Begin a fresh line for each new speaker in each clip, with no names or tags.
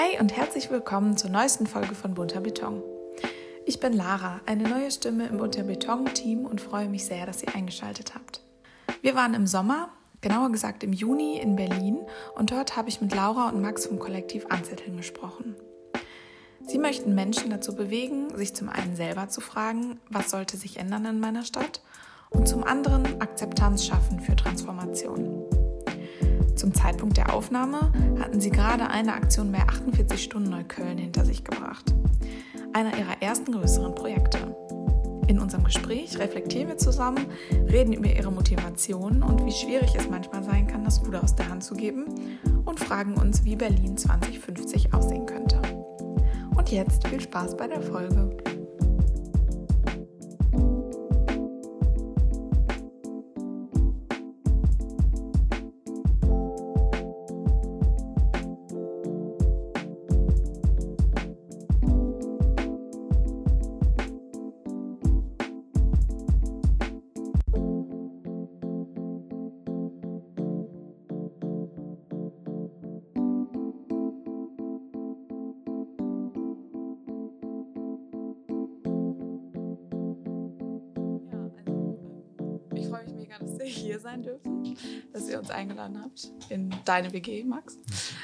Hi und herzlich willkommen zur neuesten Folge von Bunter Beton. Ich bin Lara, eine neue Stimme im Bunter Beton-Team und freue mich sehr, dass ihr eingeschaltet habt. Wir waren im Sommer, genauer gesagt im Juni, in Berlin und dort habe ich mit Laura und Max vom Kollektiv Anzetteln gesprochen. Sie möchten Menschen dazu bewegen, sich zum einen selber zu fragen, was sollte sich ändern in meiner Stadt und zum anderen Akzeptanz schaffen für Transformation. Zum Zeitpunkt der Aufnahme hatten sie gerade eine Aktion mehr 48 Stunden Neukölln hinter sich gebracht. Einer ihrer ersten größeren Projekte. In unserem Gespräch reflektieren wir zusammen, reden über ihre Motivation und wie schwierig es manchmal sein kann, das Ruder aus der Hand zu geben und fragen uns, wie Berlin 2050 aussehen könnte. Und jetzt viel Spaß bei der Folge. Eingeladen habt in deine WG, Max.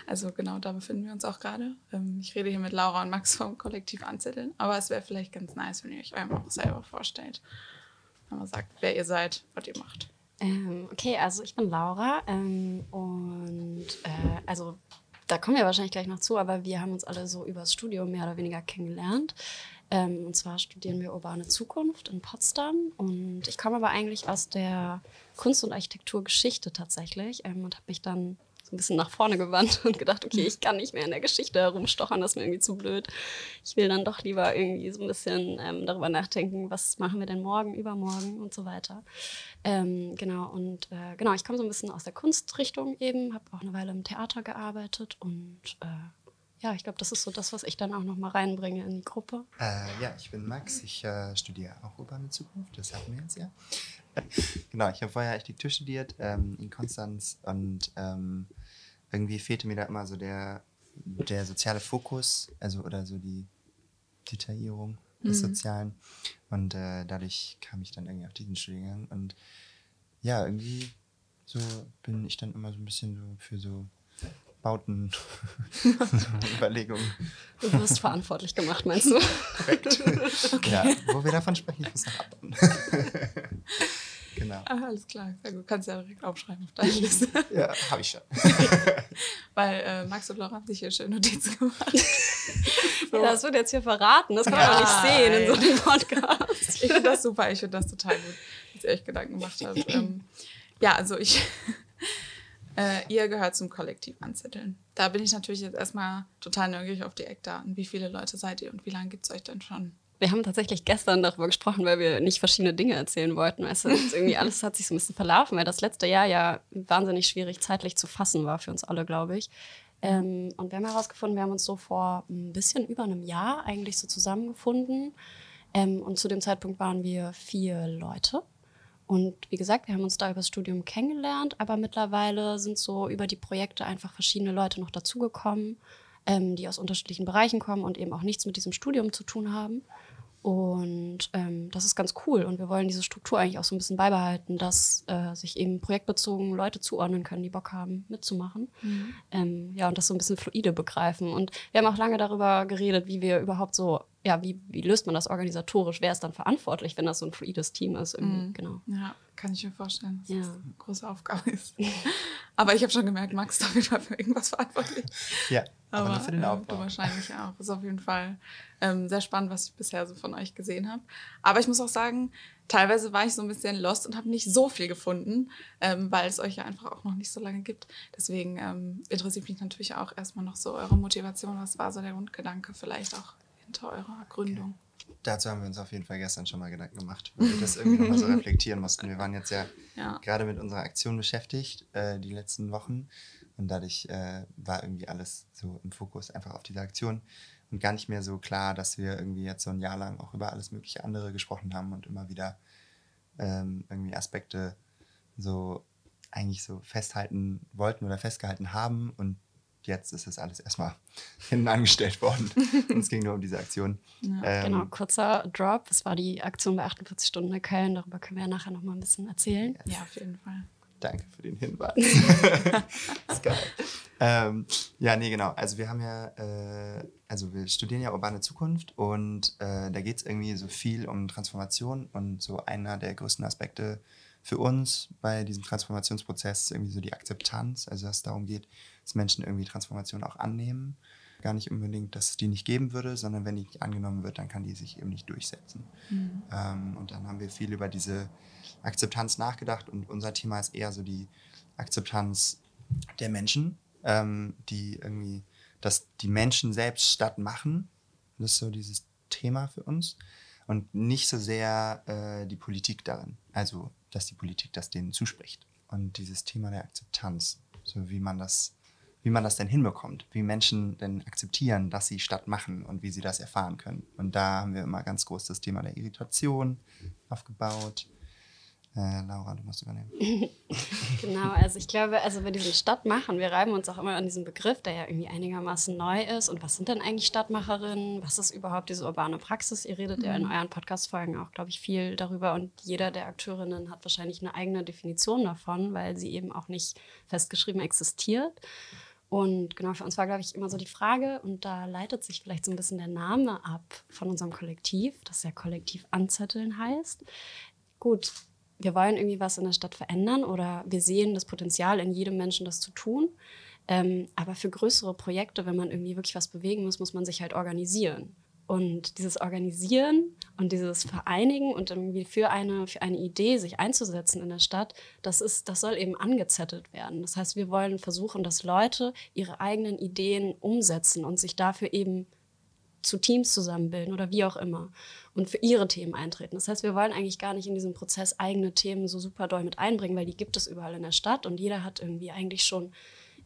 Also genau, da befinden wir uns auch gerade. Ähm, ich rede hier mit Laura und Max vom Kollektiv Anzetteln, aber es wäre vielleicht ganz nice, wenn ihr euch einfach selber vorstellt. Wenn man sagt, wer ihr seid, was ihr macht.
Ähm, okay, also ich bin Laura ähm, und äh, also da kommen wir wahrscheinlich gleich noch zu, aber wir haben uns alle so übers Studium mehr oder weniger kennengelernt. Ähm, und zwar studieren wir urbane Zukunft in Potsdam. Und ich komme aber eigentlich aus der Kunst- und Architekturgeschichte tatsächlich ähm, und habe mich dann so ein bisschen nach vorne gewandt und gedacht, okay, ich kann nicht mehr in der Geschichte herumstochern, das ist mir irgendwie zu blöd. Ich will dann doch lieber irgendwie so ein bisschen ähm, darüber nachdenken, was machen wir denn morgen, übermorgen und so weiter. Ähm, genau, und äh, genau, ich komme so ein bisschen aus der Kunstrichtung eben, habe auch eine Weile im Theater gearbeitet und äh, ja, ich glaube, das ist so das, was ich dann auch noch mal reinbringe in die Gruppe.
Äh, ja, ich bin Max, ich äh, studiere auch urbane Zukunft, das hatten wir jetzt ja. genau, ich habe vorher Architektur studiert ähm, in Konstanz und ähm, irgendwie fehlte mir da immer so der, der soziale Fokus, also oder so die Detaillierung des mhm. Sozialen. Und äh, dadurch kam ich dann irgendwie auf diesen Studiengang und ja, irgendwie so bin ich dann immer so ein bisschen so für so Bauten, Überlegungen.
Du wirst verantwortlich gemacht, meinst du?
Korrekt. Okay. Ja, wo wir davon sprechen, ich muss noch abbauen. Genau.
Ah, alles klar, sehr gut. Kannst ja direkt aufschreiben auf deine Liste.
ja, habe ich schon.
Weil äh, Max und Laura haben sich hier schön Notizen gemacht.
so. ja, das wird jetzt hier verraten, das kann man ja, nicht sehen in so einem Podcast.
Ich finde das super, ich finde das total gut, dass ihr euch Gedanken gemacht habt. Ähm, ja, also ich äh, ihr gehört zum Kollektiv Anzetteln. Da bin ich natürlich jetzt erstmal total neugierig auf die Eckdaten. Wie viele Leute seid ihr und wie lange gibt es euch denn schon?
Wir haben tatsächlich gestern darüber gesprochen, weil wir nicht verschiedene Dinge erzählen wollten. Weißt du, irgendwie alles hat sich so ein bisschen verlaufen, weil das letzte Jahr ja wahnsinnig schwierig zeitlich zu fassen war für uns alle, glaube ich. Ähm, und wir haben herausgefunden, wir haben uns so vor ein bisschen über einem Jahr eigentlich so zusammengefunden. Ähm, und zu dem Zeitpunkt waren wir vier Leute. Und wie gesagt, wir haben uns da über das Studium kennengelernt, aber mittlerweile sind so über die Projekte einfach verschiedene Leute noch dazugekommen, ähm, die aus unterschiedlichen Bereichen kommen und eben auch nichts mit diesem Studium zu tun haben. Und ähm, das ist ganz cool. Und wir wollen diese Struktur eigentlich auch so ein bisschen beibehalten, dass äh, sich eben projektbezogen Leute zuordnen können, die Bock haben, mitzumachen. Mhm. Ähm, ja, und das so ein bisschen fluide begreifen. Und wir haben auch lange darüber geredet, wie wir überhaupt so, ja, wie, wie löst man das organisatorisch? Wer ist dann verantwortlich, wenn das so ein fluides Team ist? Mhm.
Genau. Ja, kann ich mir vorstellen, dass ja. das eine große Aufgabe ist. Aber ich habe schon gemerkt, Max ist auf jeden Fall für irgendwas verantwortlich.
Ja,
aber, aber für den Aufbau. Äh, du wahrscheinlich auch. Ist auf jeden Fall ähm, sehr spannend, was ich bisher so von euch gesehen habe. Aber ich muss auch sagen, teilweise war ich so ein bisschen lost und habe nicht so viel gefunden, ähm, weil es euch ja einfach auch noch nicht so lange gibt. Deswegen ähm, interessiert mich natürlich auch erstmal noch so eure Motivation. Was war so der Grundgedanke vielleicht auch hinter eurer Gründung?
Okay. Dazu haben wir uns auf jeden Fall gestern schon mal Gedanken gemacht, weil wir das irgendwie nochmal so reflektieren mussten. Wir waren jetzt ja, ja. gerade mit unserer Aktion beschäftigt, äh, die letzten Wochen. Und dadurch äh, war irgendwie alles so im Fokus einfach auf diese Aktion und gar nicht mehr so klar, dass wir irgendwie jetzt so ein Jahr lang auch über alles mögliche andere gesprochen haben und immer wieder ähm, irgendwie Aspekte so eigentlich so festhalten wollten oder festgehalten haben und jetzt ist das alles erstmal hinten angestellt worden. und es ging nur um diese Aktion.
Ja, ähm, genau, kurzer Drop. Das war die Aktion bei 48 Stunden in Köln. Darüber können wir ja nachher nochmal ein bisschen erzählen.
Yes. Ja, auf jeden Fall.
Danke für den Hinweis. ist geil. Ähm, ja, nee, genau. Also wir haben ja, äh, also wir studieren ja urbane Zukunft und äh, da geht es irgendwie so viel um Transformation und so einer der größten Aspekte für uns bei diesem Transformationsprozess ist irgendwie so die Akzeptanz, also dass es darum geht, dass Menschen irgendwie Transformation auch annehmen. Gar nicht unbedingt, dass es die nicht geben würde, sondern wenn die nicht angenommen wird, dann kann die sich eben nicht durchsetzen. Mhm. Ähm, und dann haben wir viel über diese Akzeptanz nachgedacht und unser Thema ist eher so die Akzeptanz der Menschen, ähm, die irgendwie, dass die Menschen selbst statt machen. Das ist so dieses Thema für uns. Und nicht so sehr äh, die Politik darin. Also, dass die Politik das denen zuspricht. Und dieses Thema der Akzeptanz, so wie man das, wie man das denn hinbekommt, wie Menschen denn akzeptieren, dass sie statt machen und wie sie das erfahren können. Und da haben wir immer ganz groß das Thema der Irritation aufgebaut äh, Laura, du musst übernehmen.
genau, also ich glaube, also bei diesem Stadtmachen, wir reiben uns auch immer an diesem Begriff, der ja irgendwie einigermaßen neu ist. Und was sind denn eigentlich Stadtmacherinnen? Was ist überhaupt diese urbane Praxis? Ihr redet mhm. ja in mhm. euren Podcast-Folgen auch, glaube ich, viel darüber. Und jeder der Akteurinnen hat wahrscheinlich eine eigene Definition davon, weil sie eben auch nicht festgeschrieben existiert. Und genau, für uns war, glaube ich, immer so die Frage, und da leitet sich vielleicht so ein bisschen der Name ab von unserem Kollektiv, das ja Kollektiv Anzetteln heißt. Gut, wir wollen irgendwie was in der Stadt verändern oder wir sehen das Potenzial in jedem Menschen, das zu tun. Ähm, aber für größere Projekte, wenn man irgendwie wirklich was bewegen muss, muss man sich halt organisieren. Und dieses Organisieren und dieses Vereinigen und irgendwie für eine, für eine Idee sich einzusetzen in der Stadt, das, ist, das soll eben angezettelt werden. Das heißt, wir wollen versuchen, dass Leute ihre eigenen Ideen umsetzen und sich dafür eben zu Teams zusammenbilden oder wie auch immer und für ihre Themen eintreten. Das heißt, wir wollen eigentlich gar nicht in diesem Prozess eigene Themen so super doll mit einbringen, weil die gibt es überall in der Stadt und jeder hat irgendwie eigentlich schon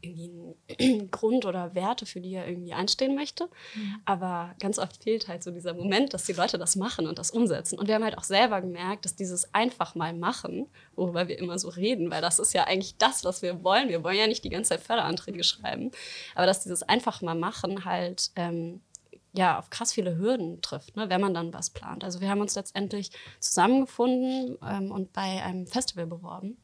irgendwie einen Grund oder Werte, für die er irgendwie einstehen möchte. Mhm. Aber ganz oft fehlt halt so dieser Moment, dass die Leute das machen und das umsetzen. Und wir haben halt auch selber gemerkt, dass dieses einfach mal machen, worüber wir immer so reden, weil das ist ja eigentlich das, was wir wollen. Wir wollen ja nicht die ganze Zeit Förderanträge schreiben, aber dass dieses einfach mal machen halt ähm, ja, auf krass viele Hürden trifft, ne, wenn man dann was plant. Also wir haben uns letztendlich zusammengefunden ähm, und bei einem Festival beworben.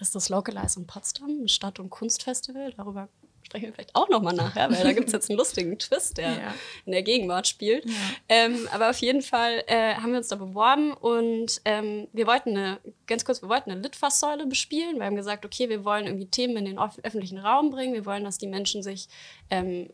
Ist das Localize in Potsdam, ein Stadt- und Kunstfestival. Darüber sprechen wir vielleicht auch nochmal nachher, weil da gibt es jetzt einen lustigen Twist, der ja. in der Gegenwart spielt. Ja. Ähm, aber auf jeden Fall äh, haben wir uns da beworben und ähm, wir wollten eine, ganz kurz, wir wollten eine Litfaßsäule bespielen. Wir haben gesagt, okay, wir wollen irgendwie Themen in den öffentlichen Raum bringen, wir wollen, dass die Menschen sich ähm,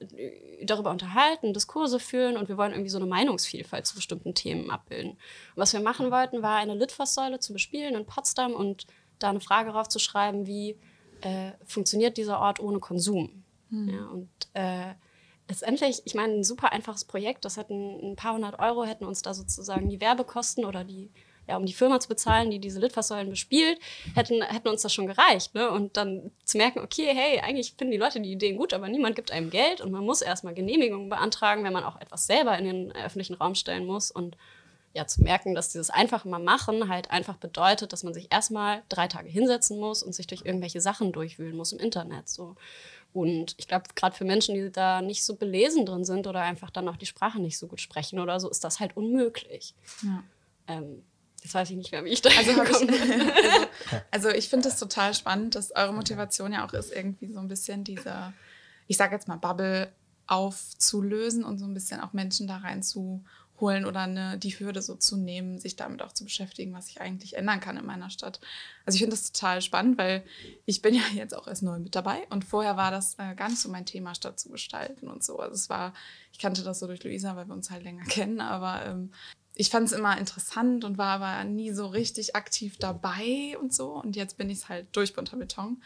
darüber unterhalten, Diskurse führen und wir wollen irgendwie so eine Meinungsvielfalt zu bestimmten Themen abbilden. Und was wir machen wollten, war eine Litfaßsäule zu bespielen in Potsdam und da eine Frage draufzuschreiben, wie äh, funktioniert dieser Ort ohne Konsum? Mhm. Ja, und äh, letztendlich, ich meine, ein super einfaches Projekt, das hätten ein paar hundert Euro, hätten uns da sozusagen die Werbekosten oder die, ja, um die Firma zu bezahlen, die diese Litfaßsäulen bespielt, hätten, hätten uns das schon gereicht. Ne? Und dann zu merken, okay, hey, eigentlich finden die Leute die Ideen gut, aber niemand gibt einem Geld und man muss erstmal Genehmigungen beantragen, wenn man auch etwas selber in den öffentlichen Raum stellen muss. Und ja, zu merken, dass dieses einfach mal machen halt einfach bedeutet, dass man sich erstmal drei Tage hinsetzen muss und sich durch irgendwelche Sachen durchwühlen muss im Internet. So. Und ich glaube, gerade für Menschen, die da nicht so belesen drin sind oder einfach dann auch die Sprache nicht so gut sprechen oder so, ist das halt unmöglich. Ja. Ähm, jetzt weiß ich nicht mehr, wie ich da
also, ich, also, also ich finde es total spannend, dass eure Motivation ja auch ist, irgendwie so ein bisschen diese, ich sage jetzt mal, Bubble aufzulösen und so ein bisschen auch Menschen da rein zu holen oder eine, die Hürde so zu nehmen, sich damit auch zu beschäftigen, was ich eigentlich ändern kann in meiner Stadt. Also ich finde das total spannend, weil ich bin ja jetzt auch erst neu mit dabei und vorher war das äh, gar nicht so mein Thema, Stadt zu gestalten und so. Also es war, ich kannte das so durch Luisa, weil wir uns halt länger kennen, aber ähm, ich fand es immer interessant und war aber nie so richtig aktiv dabei und so. Und jetzt bin ich es halt durch bunter Beton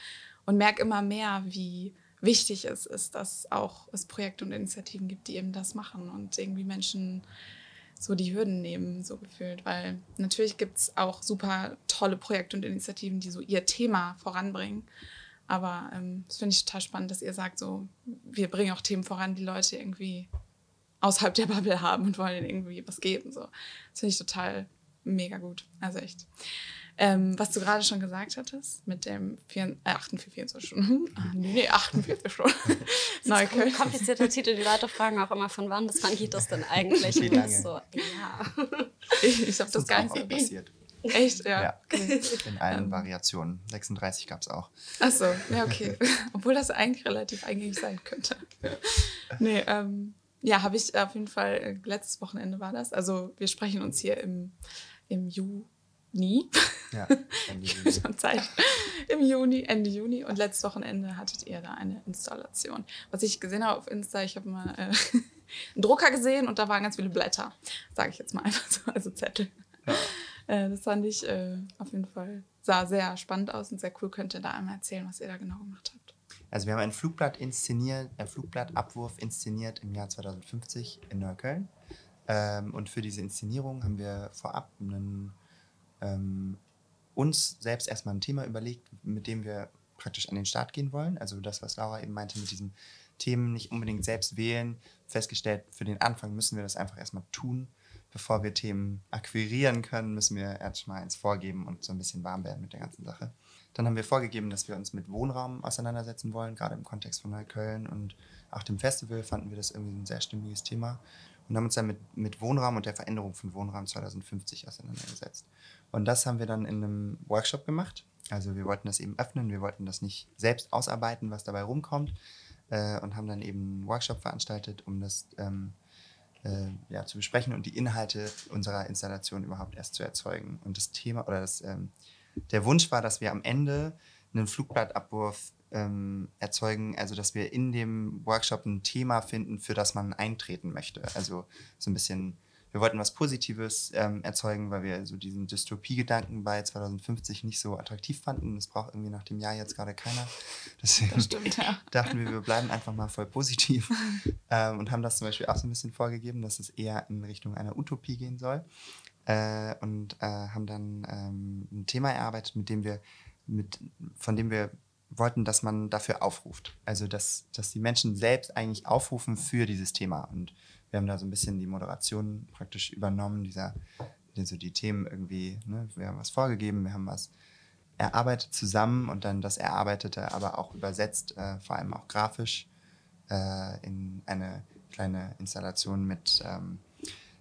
und merke immer mehr, wie wichtig es ist, dass auch es Projekte und Initiativen gibt, die eben das machen und irgendwie Menschen so die Hürden nehmen, so gefühlt. Weil natürlich gibt es auch super tolle Projekte und Initiativen, die so ihr Thema voranbringen. Aber ähm, das finde ich total spannend, dass ihr sagt, so, wir bringen auch Themen voran, die Leute irgendwie außerhalb der Bubble haben und wollen ihnen irgendwie was geben. So. Das finde ich total mega gut. Also echt. Ähm, was du gerade schon gesagt hattest, mit dem 4, äh, 48, 24 Stunden. Ah, nee, 48 Stunden.
Neukölln. Komplizierter Titel. Die Leute fragen auch immer, von wann bis wann geht das denn eigentlich?
Wie lange?
So, ja.
Ich, ich habe das
ist
gar nicht so.
passiert.
Echt, ja.
Ja.
Okay.
In allen Variationen. 36 gab es auch.
Achso, ja, okay. Obwohl das eigentlich relativ eingängig sein könnte. Nee, ähm, ja, habe ich auf jeden Fall, äh, letztes Wochenende war das. Also wir sprechen uns hier im, im Juni.
Ja. Ende Juni.
Im Juni, Ende Juni. Und letztes Wochenende hattet ihr da eine Installation. Was ich gesehen habe auf Insta, ich habe mal äh, einen Drucker gesehen und da waren ganz viele Blätter. Sage ich jetzt mal einfach so, also Zettel. Äh, das fand ich äh, auf jeden Fall, sah sehr spannend aus und sehr cool. Könnt ihr da einmal erzählen, was ihr da genau gemacht habt?
Also wir haben ein Flugblatt inszeniert, ein Flugblattabwurf inszeniert im Jahr 2050 in Neukölln. Ähm, und für diese Inszenierung haben wir vorab einen, ähm, uns selbst erstmal ein Thema überlegt, mit dem wir praktisch an den Start gehen wollen. Also das, was Laura eben meinte mit diesen Themen nicht unbedingt selbst wählen. Festgestellt, für den Anfang müssen wir das einfach erstmal tun. Bevor wir Themen akquirieren können, müssen wir erstmal eins vorgeben und so ein bisschen warm werden mit der ganzen Sache. Dann haben wir vorgegeben, dass wir uns mit Wohnraum auseinandersetzen wollen, gerade im Kontext von Neukölln und auch dem Festival fanden wir das irgendwie ein sehr stimmiges Thema und haben uns dann mit, mit Wohnraum und der Veränderung von Wohnraum 2050 auseinandergesetzt. Und das haben wir dann in einem Workshop gemacht. Also wir wollten das eben öffnen, wir wollten das nicht selbst ausarbeiten, was dabei rumkommt äh, und haben dann eben einen Workshop veranstaltet, um das ähm, äh, ja, zu besprechen und die Inhalte unserer Installation überhaupt erst zu erzeugen. Und das Thema oder das, ähm, der Wunsch war, dass wir am Ende einen Flugblattabwurf ähm, erzeugen, also dass wir in dem Workshop ein Thema finden, für das man eintreten möchte. Also so ein bisschen, wir wollten was Positives ähm, erzeugen, weil wir so diesen Dystopie-Gedanken bei 2050 nicht so attraktiv fanden. Das braucht irgendwie nach dem Jahr jetzt gerade keiner. Deswegen
Das stimmt, ja.
dachten wir, wir bleiben einfach mal voll positiv ähm, und haben das zum Beispiel auch so ein bisschen vorgegeben, dass es eher in Richtung einer Utopie gehen soll. Äh, und äh, haben dann ähm, ein Thema erarbeitet, mit dem wir, mit, von dem wir wollten, dass man dafür aufruft. Also dass, dass die Menschen selbst eigentlich aufrufen für dieses Thema. Und wir haben da so ein bisschen die Moderation praktisch übernommen, dieser, also die Themen irgendwie, ne? wir haben was vorgegeben, wir haben was erarbeitet zusammen und dann das Erarbeitete aber auch übersetzt, äh, vor allem auch grafisch, äh, in eine kleine Installation mit ähm,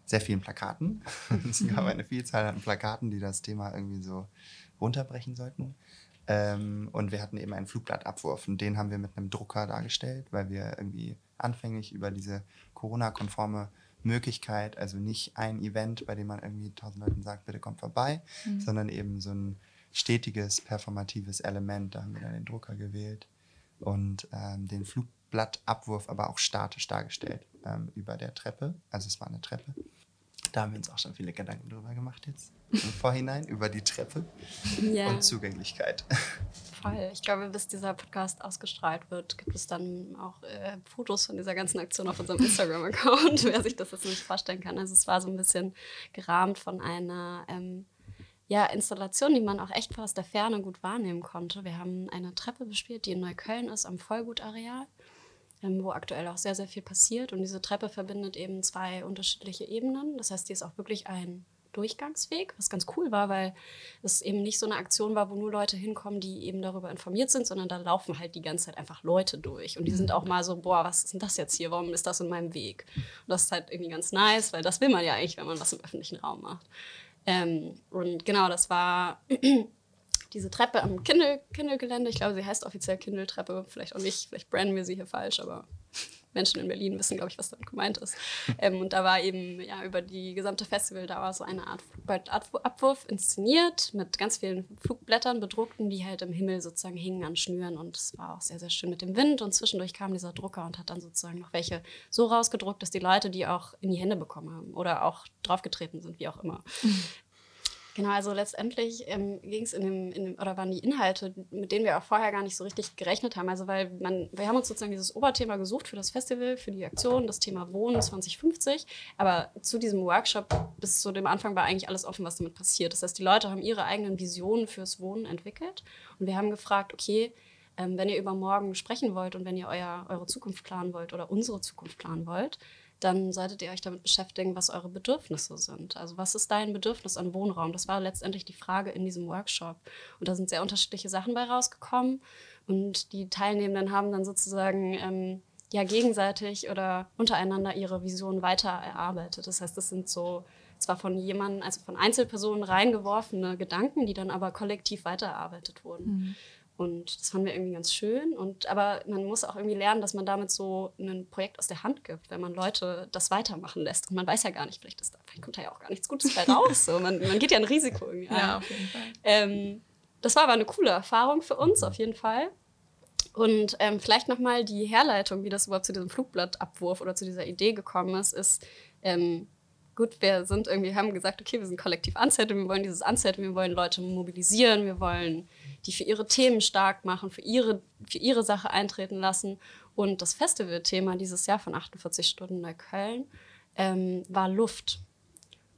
sehr vielen Plakaten. es gab eine Vielzahl an Plakaten, die das Thema irgendwie so runterbrechen sollten. Ähm, und wir hatten eben einen Flugblattabwurf und den haben wir mit einem Drucker dargestellt, weil wir irgendwie anfänglich über diese Corona-konforme Möglichkeit, also nicht ein Event, bei dem man irgendwie tausend Leuten sagt, bitte kommt vorbei, sondern eben so ein stetiges, performatives Element. Da haben wir dann den Drucker gewählt und ähm, den Flugblattabwurf aber auch statisch dargestellt ähm, über der Treppe. Also es war eine Treppe. Da haben wir uns auch schon viele Gedanken drüber gemacht jetzt im Vorhinein über die Treppe
Ja,
und Zugänglichkeit.
voll. Ich glaube, bis dieser Podcast ausgestrahlt wird, gibt es dann auch äh, Fotos von dieser ganzen Aktion auf unserem Instagram-Account, wer sich das jetzt nicht vorstellen kann. Also es war so ein bisschen gerahmt von einer ähm, ja, Installation, die man auch echt aus der Ferne gut wahrnehmen konnte. Wir haben eine Treppe bespielt, die in Neukölln ist, am Vollgutareal, ähm, wo aktuell auch sehr, sehr viel passiert. Und diese Treppe verbindet eben zwei unterschiedliche Ebenen. Das heißt, die ist auch wirklich ein Durchgangsweg, was ganz cool war, weil es eben nicht so eine Aktion war, wo nur Leute hinkommen, die eben darüber informiert sind, sondern da laufen halt die ganze Zeit einfach Leute durch. Und die sind auch mal so, boah, was ist denn das jetzt hier? Warum ist das in meinem Weg? Und das ist halt irgendwie ganz nice, weil das will man ja eigentlich, wenn man was im öffentlichen Raum macht. Ähm, und genau, das war diese Treppe am Kindle-Gelände. Ich glaube, sie heißt offiziell Kindle-Treppe. Vielleicht auch nicht, vielleicht branden wir sie hier falsch, aber Menschen in Berlin wissen, glaube ich, was damit gemeint ist. Ähm, und da war eben ja über die gesamte Festival-Dauer so eine Art Flugblattabwurf inszeniert mit ganz vielen Flugblättern bedruckten, die halt im Himmel sozusagen hingen an Schnüren. Und es war auch sehr, sehr schön mit dem Wind. Und zwischendurch kam dieser Drucker und hat dann sozusagen noch welche so rausgedruckt, dass die Leute die auch in die Hände bekommen haben oder auch draufgetreten sind, wie auch immer. Genau, also letztendlich ähm, ging es in dem, in dem, oder waren die Inhalte, mit denen wir auch vorher gar nicht so richtig gerechnet haben. Also weil man, wir haben uns sozusagen dieses Oberthema gesucht für das Festival, für die Aktion, das Thema Wohnen 2050. Aber zu diesem Workshop bis zu dem Anfang war eigentlich alles offen, was damit passiert. Das heißt, die Leute haben ihre eigenen Visionen fürs Wohnen entwickelt. Und wir haben gefragt, okay, ähm, wenn ihr über morgen sprechen wollt und wenn ihr euer, eure Zukunft planen wollt oder unsere Zukunft planen wollt, dann solltet ihr euch damit beschäftigen, was eure Bedürfnisse sind. Also was ist dein Bedürfnis an Wohnraum? Das war letztendlich die Frage in diesem Workshop. Und da sind sehr unterschiedliche Sachen bei rausgekommen. Und die Teilnehmenden haben dann sozusagen ähm, ja gegenseitig oder untereinander ihre Vision weiter erarbeitet. Das heißt, das sind so zwar von jemandem, also von Einzelpersonen reingeworfene Gedanken, die dann aber kollektiv weitererarbeitet wurden. Mhm. Und das fanden wir irgendwie ganz schön. Und, aber man muss auch irgendwie lernen, dass man damit so ein Projekt aus der Hand gibt, wenn man Leute das weitermachen lässt. Und man weiß ja gar nicht, vielleicht, ist da, vielleicht kommt da ja auch gar nichts Gutes bei raus. So. Man, man geht ja ein Risiko irgendwie ein.
Ja, auf jeden Fall.
Ähm, das war aber eine coole Erfahrung für uns, auf jeden Fall. Und ähm, vielleicht nochmal die Herleitung, wie das überhaupt zu diesem Flugblattabwurf oder zu dieser Idee gekommen ist, ist, ähm, gut, wir sind irgendwie, haben gesagt, okay, wir sind kollektiv Unsettled, wir wollen dieses Unsettled, wir wollen Leute mobilisieren, wir wollen die für ihre Themen stark machen, für ihre, für ihre Sache eintreten lassen. Und das Festivalthema dieses Jahr von 48 Stunden in Köln ähm, war Luft.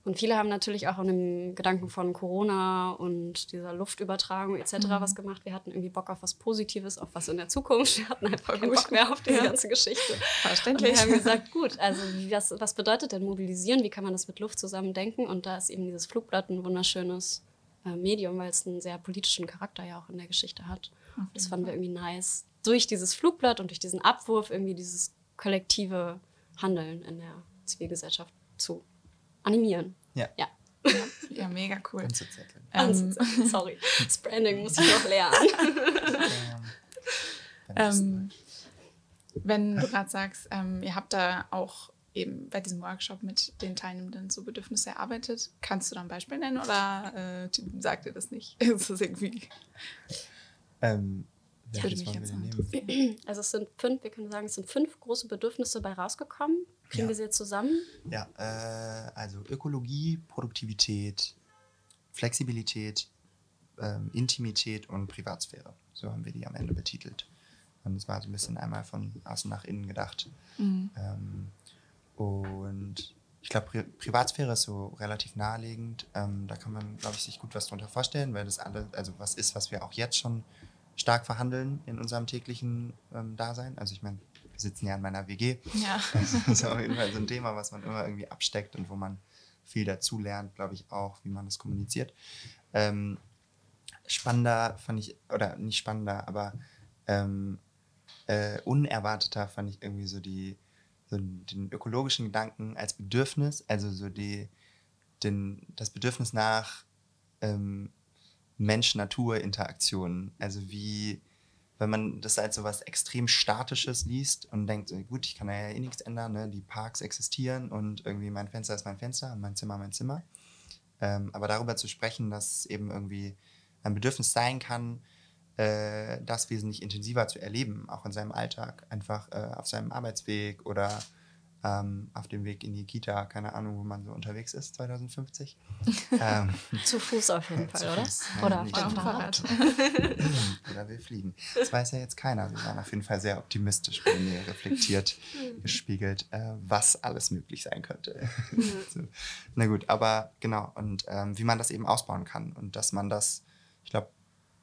Und viele haben natürlich auch an dem Gedanken von Corona und dieser Luftübertragung etc. Mhm. was gemacht. Wir hatten irgendwie Bock auf was Positives, auf was in der Zukunft. Wir hatten einfach keinen Bock mehr auf die ja. ganze Geschichte. Verständlich. Und wir haben gesagt, gut, also was, was bedeutet denn mobilisieren? Wie kann man das mit Luft zusammen denken? Und da ist eben dieses Flugblatt ein wunderschönes äh, Medium, weil es einen sehr politischen Charakter ja auch in der Geschichte hat. Okay. Das fanden wir irgendwie nice. Durch dieses Flugblatt und durch diesen Abwurf irgendwie dieses kollektive Handeln in der Zivilgesellschaft zu animieren.
Ja.
Ja,
ja mega cool.
Anzuzetteln.
Ähm, Sorry, das Branding muss ich noch lernen.
ähm, wenn du gerade sagst, ähm, ihr habt da auch eben bei diesem Workshop mit den Teilnehmenden so Bedürfnisse erarbeitet, kannst du da ein Beispiel nennen oder äh, sagt ihr das nicht? ist das irgendwie.
Ähm,
das würde mich jetzt
nehmen? Also es sind fünf, wir können sagen, es sind fünf große Bedürfnisse bei rausgekommen. Kriegen ja. wir sie jetzt zusammen?
Ja, äh, also Ökologie, Produktivität, Flexibilität, ähm, Intimität und Privatsphäre. So haben wir die am Ende betitelt. Und es war so ein bisschen einmal von außen nach innen gedacht. Mhm. Ähm, und ich glaube, Pri Privatsphäre ist so relativ naheliegend. Ähm, da kann man, glaube ich, sich gut was drunter vorstellen, weil das alle, also was ist, was wir auch jetzt schon stark verhandeln in unserem täglichen ähm, Dasein. Also ich meine, sitzen ja in meiner WG.
Ja.
Das ist auf jeden Fall so ein Thema, was man immer irgendwie absteckt und wo man viel dazu lernt, glaube ich auch, wie man das kommuniziert. Ähm, spannender fand ich, oder nicht spannender, aber ähm, äh, unerwarteter fand ich irgendwie so die so den ökologischen Gedanken als Bedürfnis, also so die, den, das Bedürfnis nach ähm, Mensch-Natur-Interaktionen. Also wie, wenn man das als so was extrem Statisches liest und denkt, gut, ich kann ja eh nichts ändern, ne? die Parks existieren und irgendwie mein Fenster ist mein Fenster und mein Zimmer mein Zimmer. Ähm, aber darüber zu sprechen, dass eben irgendwie ein Bedürfnis sein kann, äh, das wesentlich intensiver zu erleben, auch in seinem Alltag, einfach äh, auf seinem Arbeitsweg oder ähm, auf dem Weg in die Kita, keine Ahnung, wo man so unterwegs ist, 2050.
ähm, zu Fuß auf jeden Fall, oder? Fuß,
oder auf dem Fahrrad.
oder wir fliegen. Das weiß ja jetzt keiner. Wir waren auf jeden Fall sehr optimistisch, bei mir reflektiert, gespiegelt, äh, was alles möglich sein könnte. so. Na gut, aber genau, und ähm, wie man das eben ausbauen kann und dass man das, ich glaube,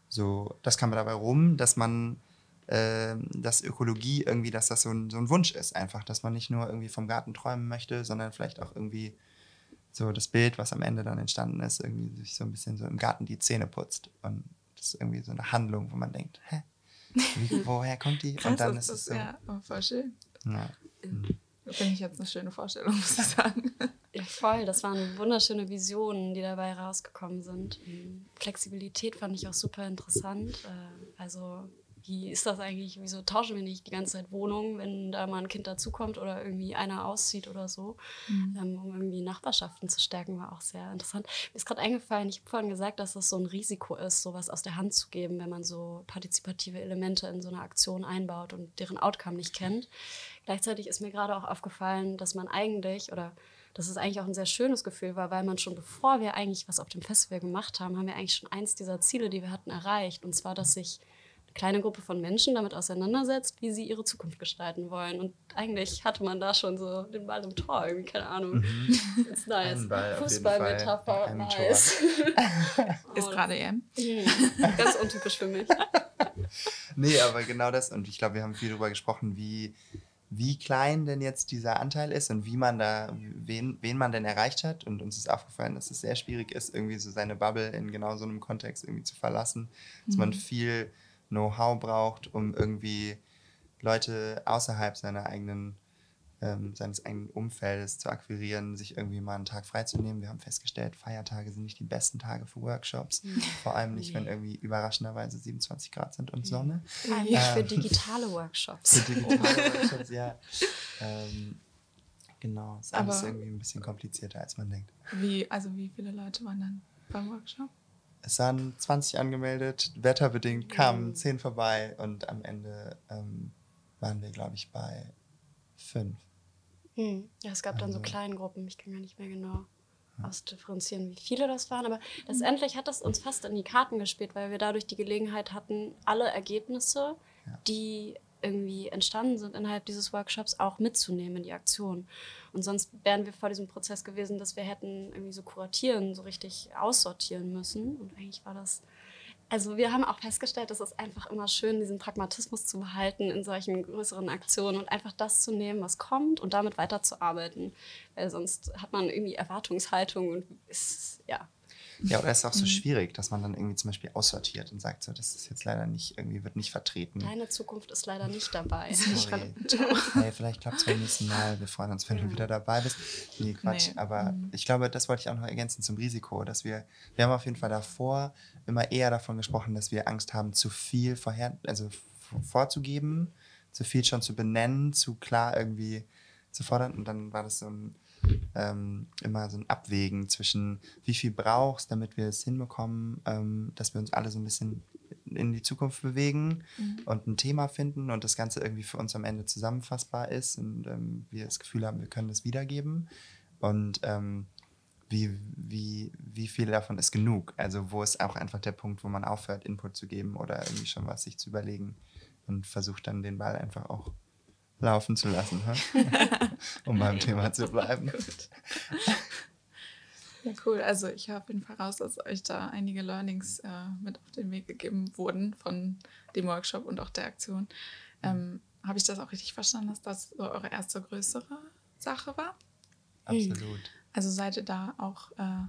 so, das kam dabei rum, dass man, äh, dass Ökologie irgendwie, dass das so ein, so ein Wunsch ist, einfach, dass man nicht nur irgendwie vom Garten träumen möchte, sondern vielleicht auch irgendwie so das Bild, was am Ende dann entstanden ist, irgendwie sich so ein bisschen so im Garten die Zähne putzt. Und das ist irgendwie so eine Handlung, wo man denkt, hä? Wie, woher kommt die?
Und dann ist es so. Ja, voll schön.
Ja.
Mhm. Finde ich jetzt eine schöne Vorstellung, muss ich sagen.
Ja, voll. Das waren wunderschöne Visionen, die dabei rausgekommen sind. Flexibilität fand ich auch super interessant. Äh, also wie ist das eigentlich? Wieso tauschen wir nicht die ganze Zeit Wohnungen, wenn da mal ein Kind dazukommt oder irgendwie einer auszieht oder so, mhm. ähm, um irgendwie Nachbarschaften zu stärken, war auch sehr interessant. Mir ist gerade eingefallen, ich habe vorhin gesagt, dass das so ein Risiko ist, sowas aus der Hand zu geben, wenn man so partizipative Elemente in so eine Aktion einbaut und deren Outcome nicht kennt. Gleichzeitig ist mir gerade auch aufgefallen, dass man eigentlich oder dass es eigentlich auch ein sehr schönes Gefühl war, weil man schon bevor wir eigentlich was auf dem Festival gemacht haben, haben wir eigentlich schon eins dieser Ziele, die wir hatten, erreicht. Und zwar, dass sich kleine Gruppe von Menschen damit auseinandersetzt, wie sie ihre Zukunft gestalten wollen. Und eigentlich hatte man da schon so den Ball im Tor, irgendwie, keine Ahnung. Mhm. Ist nice. Fußballmetapher, nice.
Ist gerade EM.
Mhm. Ganz untypisch für mich.
nee, aber genau das. Und ich glaube, wir haben viel darüber gesprochen, wie wie klein denn jetzt dieser Anteil ist und wie man da, wen, wen man denn erreicht hat. Und uns ist aufgefallen, dass es sehr schwierig ist, irgendwie so seine Bubble in genau so einem Kontext irgendwie zu verlassen. Dass man viel Know-how braucht, um irgendwie Leute außerhalb seiner eigenen ähm, seines eigenen Umfeldes zu akquirieren, sich irgendwie mal einen Tag freizunehmen. Wir haben festgestellt, Feiertage sind nicht die besten Tage für Workshops. Mhm. Vor allem nicht, wenn irgendwie überraschenderweise 27 Grad sind und Sonne.
Allem ähm, für digitale Workshops.
Für digitale Workshops, ja. Ähm, genau, ist alles Aber irgendwie ein bisschen komplizierter, als man denkt.
Wie, also wie viele Leute waren dann beim Workshop?
Es waren 20 angemeldet, wetterbedingt kamen mhm. 10 vorbei und am Ende ähm, waren wir, glaube ich, bei fünf.
Hm. Ja, es gab also. dann so also Kleingruppen, ich kann gar nicht mehr genau ausdifferenzieren, wie viele das waren. Aber letztendlich hat das uns fast in die Karten gespielt, weil wir dadurch die Gelegenheit hatten, alle Ergebnisse, ja. die irgendwie entstanden sind innerhalb dieses Workshops, auch mitzunehmen in die Aktion. Und sonst wären wir vor diesem Prozess gewesen, dass wir hätten irgendwie so kuratieren, so richtig aussortieren müssen. Und eigentlich war das also wir haben auch festgestellt, es ist einfach immer schön, diesen Pragmatismus zu behalten in solchen größeren Aktionen und einfach das zu nehmen, was kommt und damit weiterzuarbeiten. Weil sonst hat man irgendwie Erwartungshaltung und ist, ja,
ja, oder es ist auch so mhm. schwierig, dass man dann irgendwie zum Beispiel aussortiert und sagt, so, das ist jetzt leider nicht, irgendwie wird nicht vertreten.
Deine Zukunft ist leider nicht dabei.
Sorry. hey, vielleicht klappt es beim nächsten Mal. Wir freuen uns, wenn du wieder dabei bist. Nee, Quatsch. Nee. Aber mhm. ich glaube, das wollte ich auch noch ergänzen zum Risiko, dass wir, wir haben auf jeden Fall davor immer eher davon gesprochen, dass wir Angst haben, zu viel vorher, also vorzugeben, zu viel schon zu benennen, zu klar irgendwie zu fordern. Und dann war das so ein ähm, immer so ein Abwägen zwischen, wie viel brauchst, damit wir es hinbekommen, ähm, dass wir uns alle so ein bisschen in die Zukunft bewegen mhm. und ein Thema finden und das Ganze irgendwie für uns am Ende zusammenfassbar ist und ähm, wir das Gefühl haben, wir können das wiedergeben. Und ähm, wie, wie, wie viel davon ist genug? Also wo ist auch einfach der Punkt, wo man aufhört, Input zu geben oder irgendwie schon was sich zu überlegen und versucht dann den Ball einfach auch laufen zu lassen, um beim Thema zu bleiben.
Ja, cool. Also ich habe auf jeden Fall raus, dass euch da einige Learnings äh, mit auf den Weg gegeben wurden von dem Workshop und auch der Aktion. Ähm, habe ich das auch richtig verstanden, dass das so eure erste größere Sache war?
Absolut.
Also seid ihr da auch äh,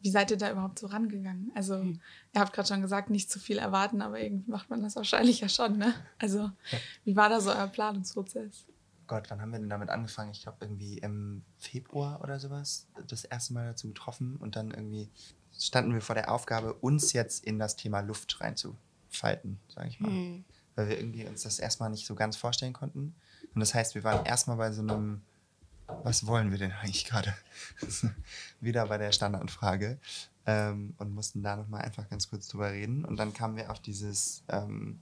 wie seid ihr da überhaupt so rangegangen? Also, mhm. ihr habt gerade schon gesagt, nicht zu viel erwarten, aber irgendwie macht man das wahrscheinlich ja schon, ne? Also, wie war da so euer Planungsprozess?
Gott, wann haben wir denn damit angefangen? Ich glaube, irgendwie im Februar oder sowas das erste Mal dazu getroffen und dann irgendwie standen wir vor der Aufgabe, uns jetzt in das Thema Luft reinzufalten, sage ich mal. Mhm. Weil wir irgendwie uns das erstmal nicht so ganz vorstellen konnten. Und das heißt, wir waren erstmal bei so einem was wollen wir denn eigentlich gerade? Wieder bei der Standardfrage. Ähm, und mussten da nochmal einfach ganz kurz drüber reden. Und dann kamen wir auf dieses, ähm,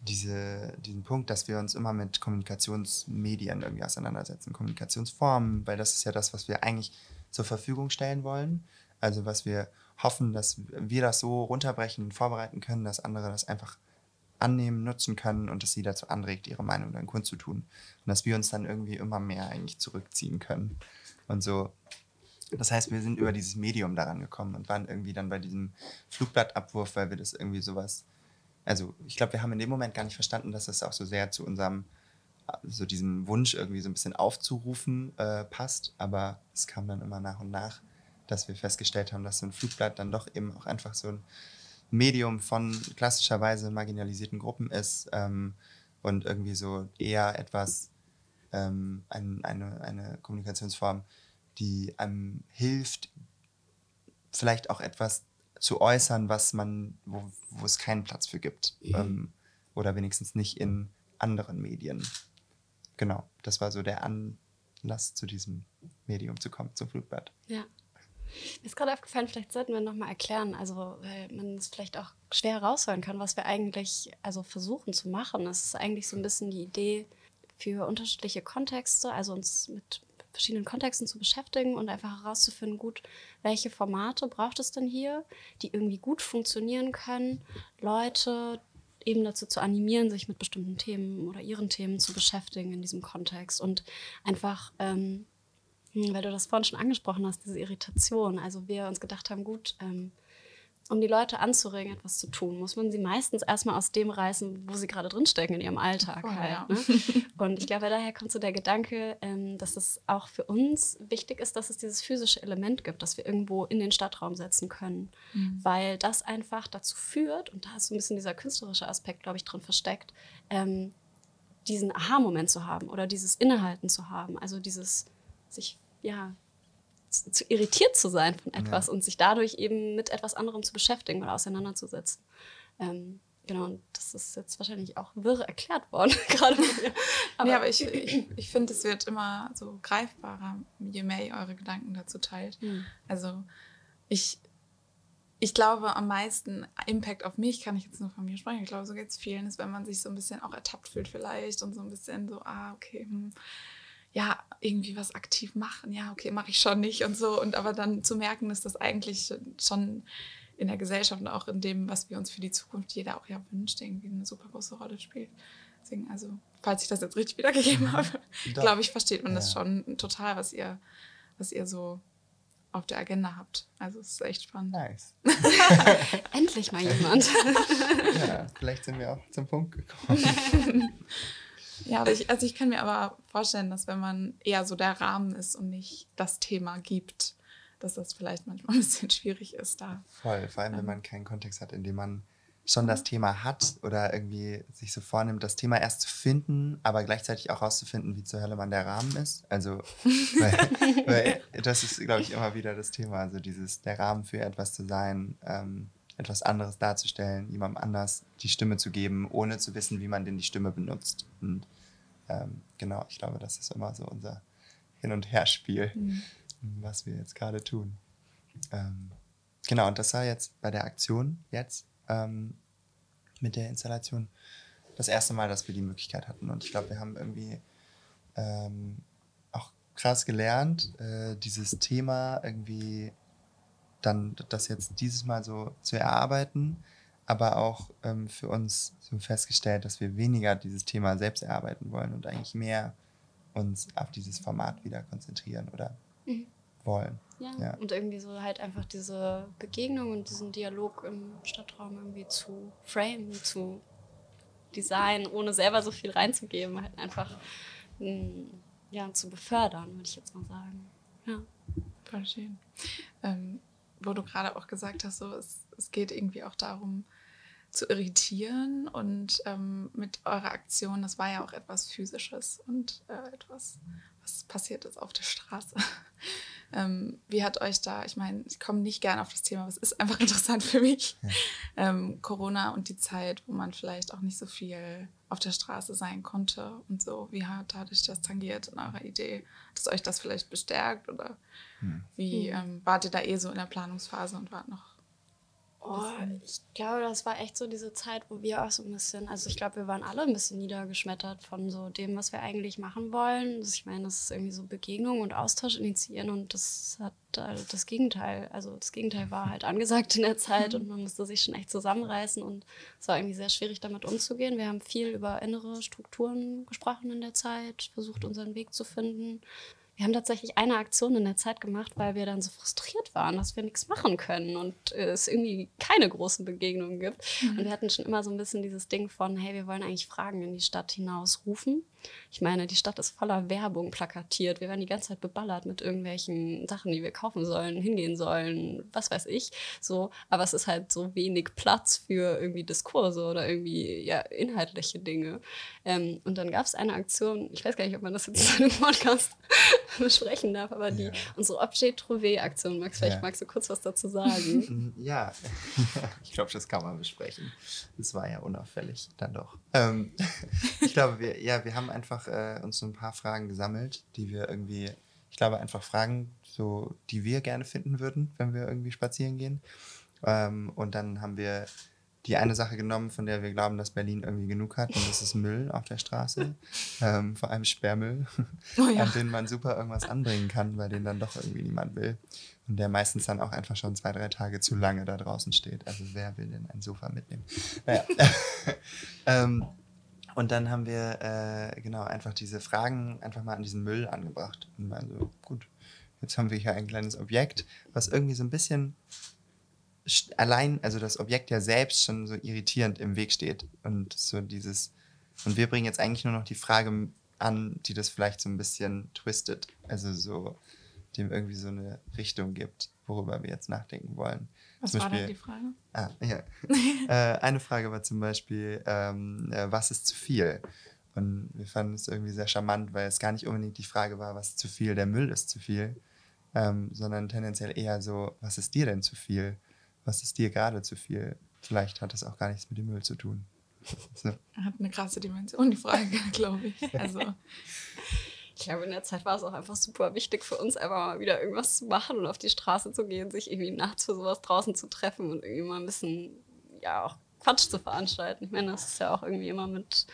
diese, diesen Punkt, dass wir uns immer mit Kommunikationsmedien irgendwie auseinandersetzen, Kommunikationsformen, weil das ist ja das, was wir eigentlich zur Verfügung stellen wollen. Also was wir hoffen, dass wir das so runterbrechen und vorbereiten können, dass andere das einfach annehmen, nutzen können und es sie dazu anregt, ihre Meinung dann kundzutun. Und dass wir uns dann irgendwie immer mehr eigentlich zurückziehen können. Und so, das heißt, wir sind über dieses Medium daran gekommen und waren irgendwie dann bei diesem Flugblattabwurf, weil wir das irgendwie sowas, also ich glaube, wir haben in dem Moment gar nicht verstanden, dass das auch so sehr zu unserem, so diesem Wunsch irgendwie so ein bisschen aufzurufen äh, passt. Aber es kam dann immer nach und nach, dass wir festgestellt haben, dass so ein Flugblatt dann doch eben auch einfach so ein Medium von klassischerweise marginalisierten Gruppen ist ähm, und irgendwie so eher etwas, ähm, ein, eine, eine Kommunikationsform, die einem hilft, vielleicht auch etwas zu äußern, was man, wo, wo es keinen Platz für gibt. Mhm. Ähm, oder wenigstens nicht in anderen Medien. Genau, das war so der Anlass, zu diesem Medium zu kommen, zum Flugblatt.
Ja. Mir ist gerade aufgefallen, vielleicht sollten wir nochmal erklären, also weil man es vielleicht auch schwer raushören kann, was wir eigentlich also versuchen zu machen. Es ist eigentlich so ein bisschen die Idee für unterschiedliche Kontexte, also uns mit verschiedenen Kontexten zu beschäftigen und einfach herauszufinden, gut, welche Formate braucht es denn hier, die irgendwie gut funktionieren können, Leute eben dazu zu animieren, sich mit bestimmten Themen oder ihren Themen zu beschäftigen in diesem Kontext und einfach ähm, hm, weil du das vorhin schon angesprochen hast, diese Irritation. Also wir uns gedacht haben, gut, ähm, um die Leute anzuregen, etwas zu tun, muss man sie meistens erstmal aus dem reißen, wo sie gerade drinstecken in ihrem Alltag
Oh,
halt.
ja.
Ne? Und ich glaube, daher kommt so der Gedanke, ähm, dass es auch für uns wichtig ist, dass es dieses physische Element gibt, das wir irgendwo in den Stadtraum setzen können.
Mhm.
Weil das einfach dazu führt, und da ist so ein bisschen dieser künstlerische Aspekt, glaube ich, drin versteckt, ähm, diesen Aha-Moment zu haben oder dieses Innehalten zu haben. Also dieses sich, ja, zu, zu irritiert zu sein von etwas
Ja.
und sich dadurch eben mit etwas anderem zu beschäftigen oder auseinanderzusetzen. Ähm, genau, und das ist jetzt wahrscheinlich auch wirr erklärt worden, gerade von mir.
Aber, nee, aber ich, ich, ich finde, es wird immer so greifbarer, je mehr ihr eure Gedanken dazu teilt.
Hm.
Also ich, ich glaube, am meisten Impact auf mich, kann ich jetzt nur von mir sprechen, ich glaube, so geht es vielen, ist, wenn man sich so ein bisschen auch ertappt fühlt vielleicht und so ein bisschen so, ah, okay, hm, ja, irgendwie was aktiv machen, ja, okay, mache ich schon nicht und so. Und aber dann zu merken, dass das eigentlich schon in der Gesellschaft und auch in dem, was wir uns für die Zukunft jeder auch ja wünscht, irgendwie eine super große Rolle spielt. Deswegen, also, falls ich das jetzt richtig wiedergegeben habe,
Doch.
glaube ich, versteht man das
Ja.
schon total, was ihr, was ihr so auf der Agenda habt. Also es ist echt spannend.
Nice.
Endlich mal jemand.
Ja, vielleicht sind wir auch zum Punkt gekommen.
Ja, aber ich, also ich kann mir aber vorstellen, dass wenn man eher so der Rahmen ist und nicht das Thema gibt, dass das vielleicht manchmal ein bisschen schwierig ist da.
Voll, vor allem wenn man keinen Kontext hat, in dem man schon das Thema hat oder irgendwie sich so vornimmt, das Thema erst zu finden, aber gleichzeitig auch rauszufinden, wie zur Hölle man der Rahmen ist. Also, weil, weil das ist, glaube ich, immer wieder das Thema. Also dieses, der Rahmen für etwas zu sein, ähm, etwas anderes darzustellen, jemandem anders die Stimme zu geben, ohne zu wissen, wie man denn die Stimme benutzt. Und ähm, genau, ich glaube, das ist immer so unser Hin- und Herspiel, was wir jetzt gerade tun. Ähm, genau, und das war jetzt bei der Aktion jetzt ähm, mit der Installation das erste Mal, dass wir die Möglichkeit hatten. Und ich glaube, wir haben irgendwie ähm, auch krass gelernt, äh, dieses Thema irgendwie dann das jetzt dieses Mal so zu erarbeiten, aber auch ähm, für uns so festgestellt, dass wir weniger dieses Thema selbst erarbeiten wollen und eigentlich mehr uns auf dieses Format wieder konzentrieren oder
Mhm.
wollen.
Ja,
Ja.
und irgendwie so halt einfach diese Begegnung und diesen Dialog im Stadtraum irgendwie zu framen, zu designen, ohne selber so viel reinzugeben, halt einfach mh, ja, zu befördern, würde ich jetzt mal sagen. Ja.
Voll schön. Ähm, wo du gerade auch gesagt hast, so, es, es geht irgendwie auch darum, zu irritieren und ähm, mit eurer Aktion, das war ja auch etwas Physisches und äh, etwas, was passiert ist auf der Straße. ähm, wie hat euch da, ich meine, ich komme nicht gerne auf das Thema, aber es ist einfach interessant für mich, ähm, Corona und die Zeit, wo man vielleicht auch nicht so viel auf der Straße sein konnte und so. Wie hat dadurch das tangiert in eurer Idee? Hat es euch das vielleicht bestärkt oder wie ähm, wart ihr da eh so in der Planungsphase und wart noch
Oh, ich glaube, das war echt so diese Zeit, wo wir auch so ein bisschen, also ich glaube, wir waren alle ein bisschen niedergeschmettert von so dem, was wir eigentlich machen wollen. Also ich meine, das ist irgendwie so Begegnung und Austausch initiieren und das hat äh, das Gegenteil, also das Gegenteil war halt angesagt in der Zeit und man musste sich schon echt zusammenreißen und es war irgendwie sehr schwierig, damit umzugehen. Wir haben viel über innere Strukturen gesprochen in der Zeit, versucht, unseren Weg zu finden. Wir haben tatsächlich eine Aktion in der Zeit gemacht, weil wir dann so frustriert waren, dass wir nichts machen können und äh, es irgendwie keine großen Begegnungen gibt. Und wir hatten schon immer so ein bisschen dieses Ding von, hey, wir wollen eigentlich Fragen in die Stadt hinaus rufen. Ich meine, die Stadt ist voller Werbung plakatiert. Wir werden die ganze Zeit beballert mit irgendwelchen Sachen, die wir kaufen sollen, hingehen sollen, was weiß ich. So, aber es ist halt so wenig Platz für irgendwie Diskurse oder irgendwie ja, inhaltliche Dinge. Ähm, und dann gab es eine Aktion, ich weiß gar nicht, ob man das jetzt in einem Podcast besprechen darf, aber die
Ja.
unsere Objet Trouvé Aktion. Max, vielleicht
Ja.
magst du kurz was dazu sagen.
Mm, Ja, ich glaube, das kann man besprechen. Das war ja unauffällig, dann doch. Ähm, ich glaube, wir, ja, wir haben einfach äh, uns so ein paar Fragen gesammelt, die wir irgendwie, ich glaube, einfach Fragen, so, die wir gerne finden würden, wenn wir irgendwie spazieren gehen. Ähm, und dann haben wir die eine Sache genommen, von der wir glauben, dass Berlin irgendwie genug hat, und das ist Müll auf der Straße. ähm, vor allem Sperrmüll,
Oh ja.
an den man super irgendwas anbringen kann, weil den dann doch irgendwie niemand will. Und der meistens dann auch einfach schon zwei, drei Tage zu lange da draußen steht. Also wer will denn ein Sofa mitnehmen? Naja. ähm, und dann haben wir äh, genau einfach diese Fragen einfach mal an diesen Müll angebracht. Und waren so, gut, jetzt haben wir hier ein kleines Objekt, was irgendwie so ein bisschen allein, also das Objekt ja selbst schon so irritierend im Weg steht. Und so dieses, und wir bringen jetzt eigentlich nur noch die Frage an, die das vielleicht so ein bisschen twistet. Also so, dem irgendwie so eine Richtung gibt, worüber wir jetzt nachdenken wollen.
Was zum war Beispiel, denn die Frage?
Ah, ja. äh, eine Frage war zum Beispiel, ähm, äh, was ist zu viel? Und wir fanden es irgendwie sehr charmant, weil es gar nicht unbedingt die Frage war, was ist zu viel, der Müll ist zu viel, ähm, sondern tendenziell eher so, was ist dir denn zu viel? Was ist dir gerade zu viel? Vielleicht hat das auch gar nichts mit dem Müll zu tun.
So. Hat eine krasse Dimension, die Frage, glaube ich. Also.
Ich glaube, in der Zeit war es auch einfach super wichtig für uns, einfach mal wieder irgendwas zu machen und auf die Straße zu gehen, sich irgendwie nachts für sowas draußen zu treffen und irgendwie mal ein bisschen, ja, auch Quatsch zu veranstalten. Ich meine, das ist ja auch irgendwie immer mit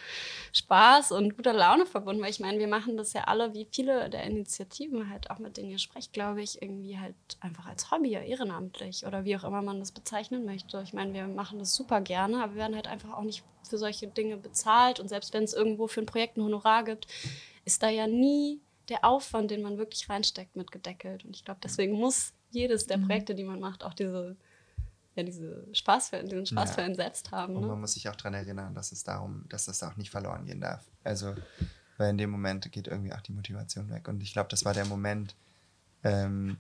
Spaß und guter Laune verbunden, weil ich meine, wir machen das ja alle, wie viele der Initiativen halt auch mit denen ihr sprecht, glaube ich, irgendwie halt einfach als Hobby, ehrenamtlich oder wie auch immer man das bezeichnen möchte. Ich meine, wir machen das super gerne, aber wir werden halt einfach auch nicht für solche Dinge bezahlt und selbst wenn es irgendwo für ein Projekt ein Honorar gibt, ist da ja nie der Aufwand, den man wirklich reinsteckt, mit gedeckelt. Und ich glaube, deswegen muss jedes der mhm. Projekte, die man macht, auch diese ja, diese Spaß für, diesen Spaß ja. für einen selbst haben.
Ne? Und man muss sich auch daran erinnern, dass es darum, dass das auch nicht verloren gehen darf. Also, weil in dem Moment geht irgendwie auch die Motivation weg. Und ich glaube, das war der Moment, ähm,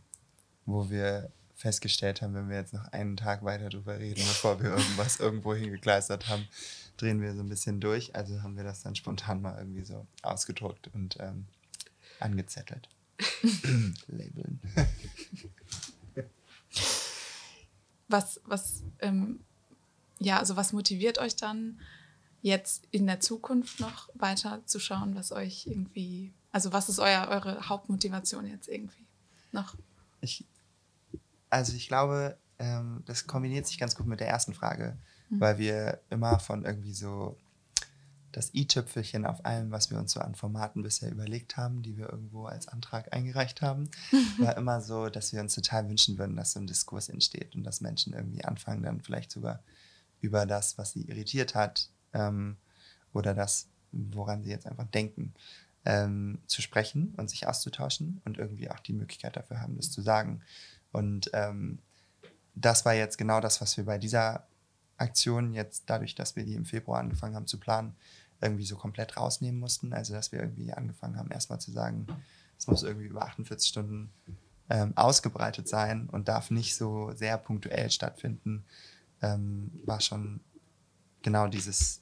wo wir festgestellt haben, wenn wir jetzt noch einen Tag weiter drüber reden, bevor wir irgendwas irgendwo hingekleistert haben, drehen wir so ein bisschen durch. Also haben wir das dann spontan mal irgendwie so ausgedruckt und ähm, angezettelt. Labeln.
was, was, ähm, ja, also was motiviert euch dann jetzt in der Zukunft noch weiter zu schauen, was euch irgendwie, also was ist euer, eure Hauptmotivation jetzt irgendwie noch?
Ich, also ich glaube, ähm, das kombiniert sich ganz gut mit der ersten Frage, mhm. weil wir immer von irgendwie so das i-Tüpfelchen auf allem, was wir uns so an Formaten bisher überlegt haben, die wir irgendwo als Antrag eingereicht haben, war immer so, dass wir uns total wünschen würden, dass so ein Diskurs entsteht und dass Menschen irgendwie anfangen, dann vielleicht sogar über das, was sie irritiert hat ähm, oder das, woran sie jetzt einfach denken, ähm, zu sprechen und sich auszutauschen und irgendwie auch die Möglichkeit dafür haben, das zu sagen. Und ähm, das war jetzt genau das, was wir bei dieser Aktion jetzt, dadurch, dass wir die im Februar angefangen haben zu planen, irgendwie so komplett rausnehmen mussten. Also dass wir irgendwie angefangen haben, erstmal zu sagen, es muss irgendwie über 48 Stunden ähm, ausgebreitet sein und darf nicht so sehr punktuell stattfinden, ähm, war schon genau dieses,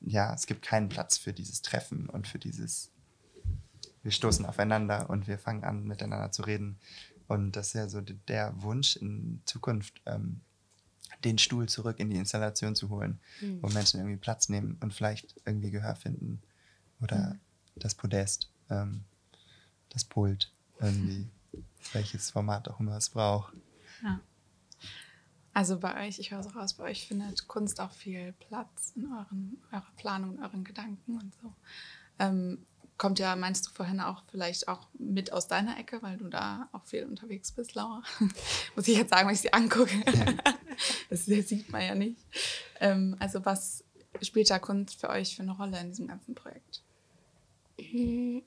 ja, es gibt keinen Platz für dieses Treffen und für dieses, wir stoßen aufeinander und wir fangen an, miteinander zu reden. Und das ist ja so der Wunsch in Zukunft, ähm, den Stuhl zurück in die Installation zu holen, mhm. wo Menschen irgendwie Platz nehmen und vielleicht irgendwie Gehör finden. Oder mhm. das Podest, ähm, das Pult, irgendwie, welches Format auch immer es braucht.
Ja. Also bei euch, ich höre so raus, bei euch findet Kunst auch viel Platz in euren, eurer Planung, in euren Gedanken und so. Ähm, kommt ja, meinst du vorhin auch vielleicht auch mit aus deiner Ecke, weil du da auch viel unterwegs bist, Laura. Muss ich jetzt sagen, wenn ich sie angucke. das, das, sieht man ja nicht. Ähm, also was spielt da Kunst für euch für eine Rolle in diesem ganzen Projekt?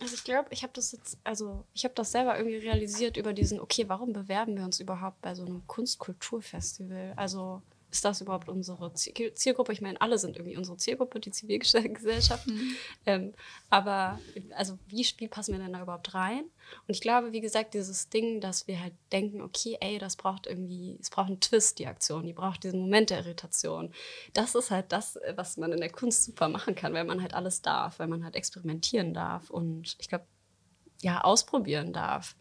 Also ich glaube, ich habe das jetzt, also ich habe das selber irgendwie realisiert über diesen, okay, warum bewerben wir uns überhaupt bei so einem Kunstkulturfestival? Also ist das überhaupt unsere Zielgruppe? Ich meine, alle sind irgendwie unsere Zielgruppe, die Zivilgesellschaft. Mhm. Ähm, aber also wie, wie passen wir denn da überhaupt rein? Und ich glaube, wie gesagt, dieses Ding, dass wir halt denken, okay, ey, das braucht irgendwie, es braucht einen Twist, die Aktion, die braucht diesen Moment der Irritation. Das ist halt das, was man in der Kunst super machen kann, weil man halt alles darf, weil man halt experimentieren darf und ich glaube, ja, ausprobieren darf.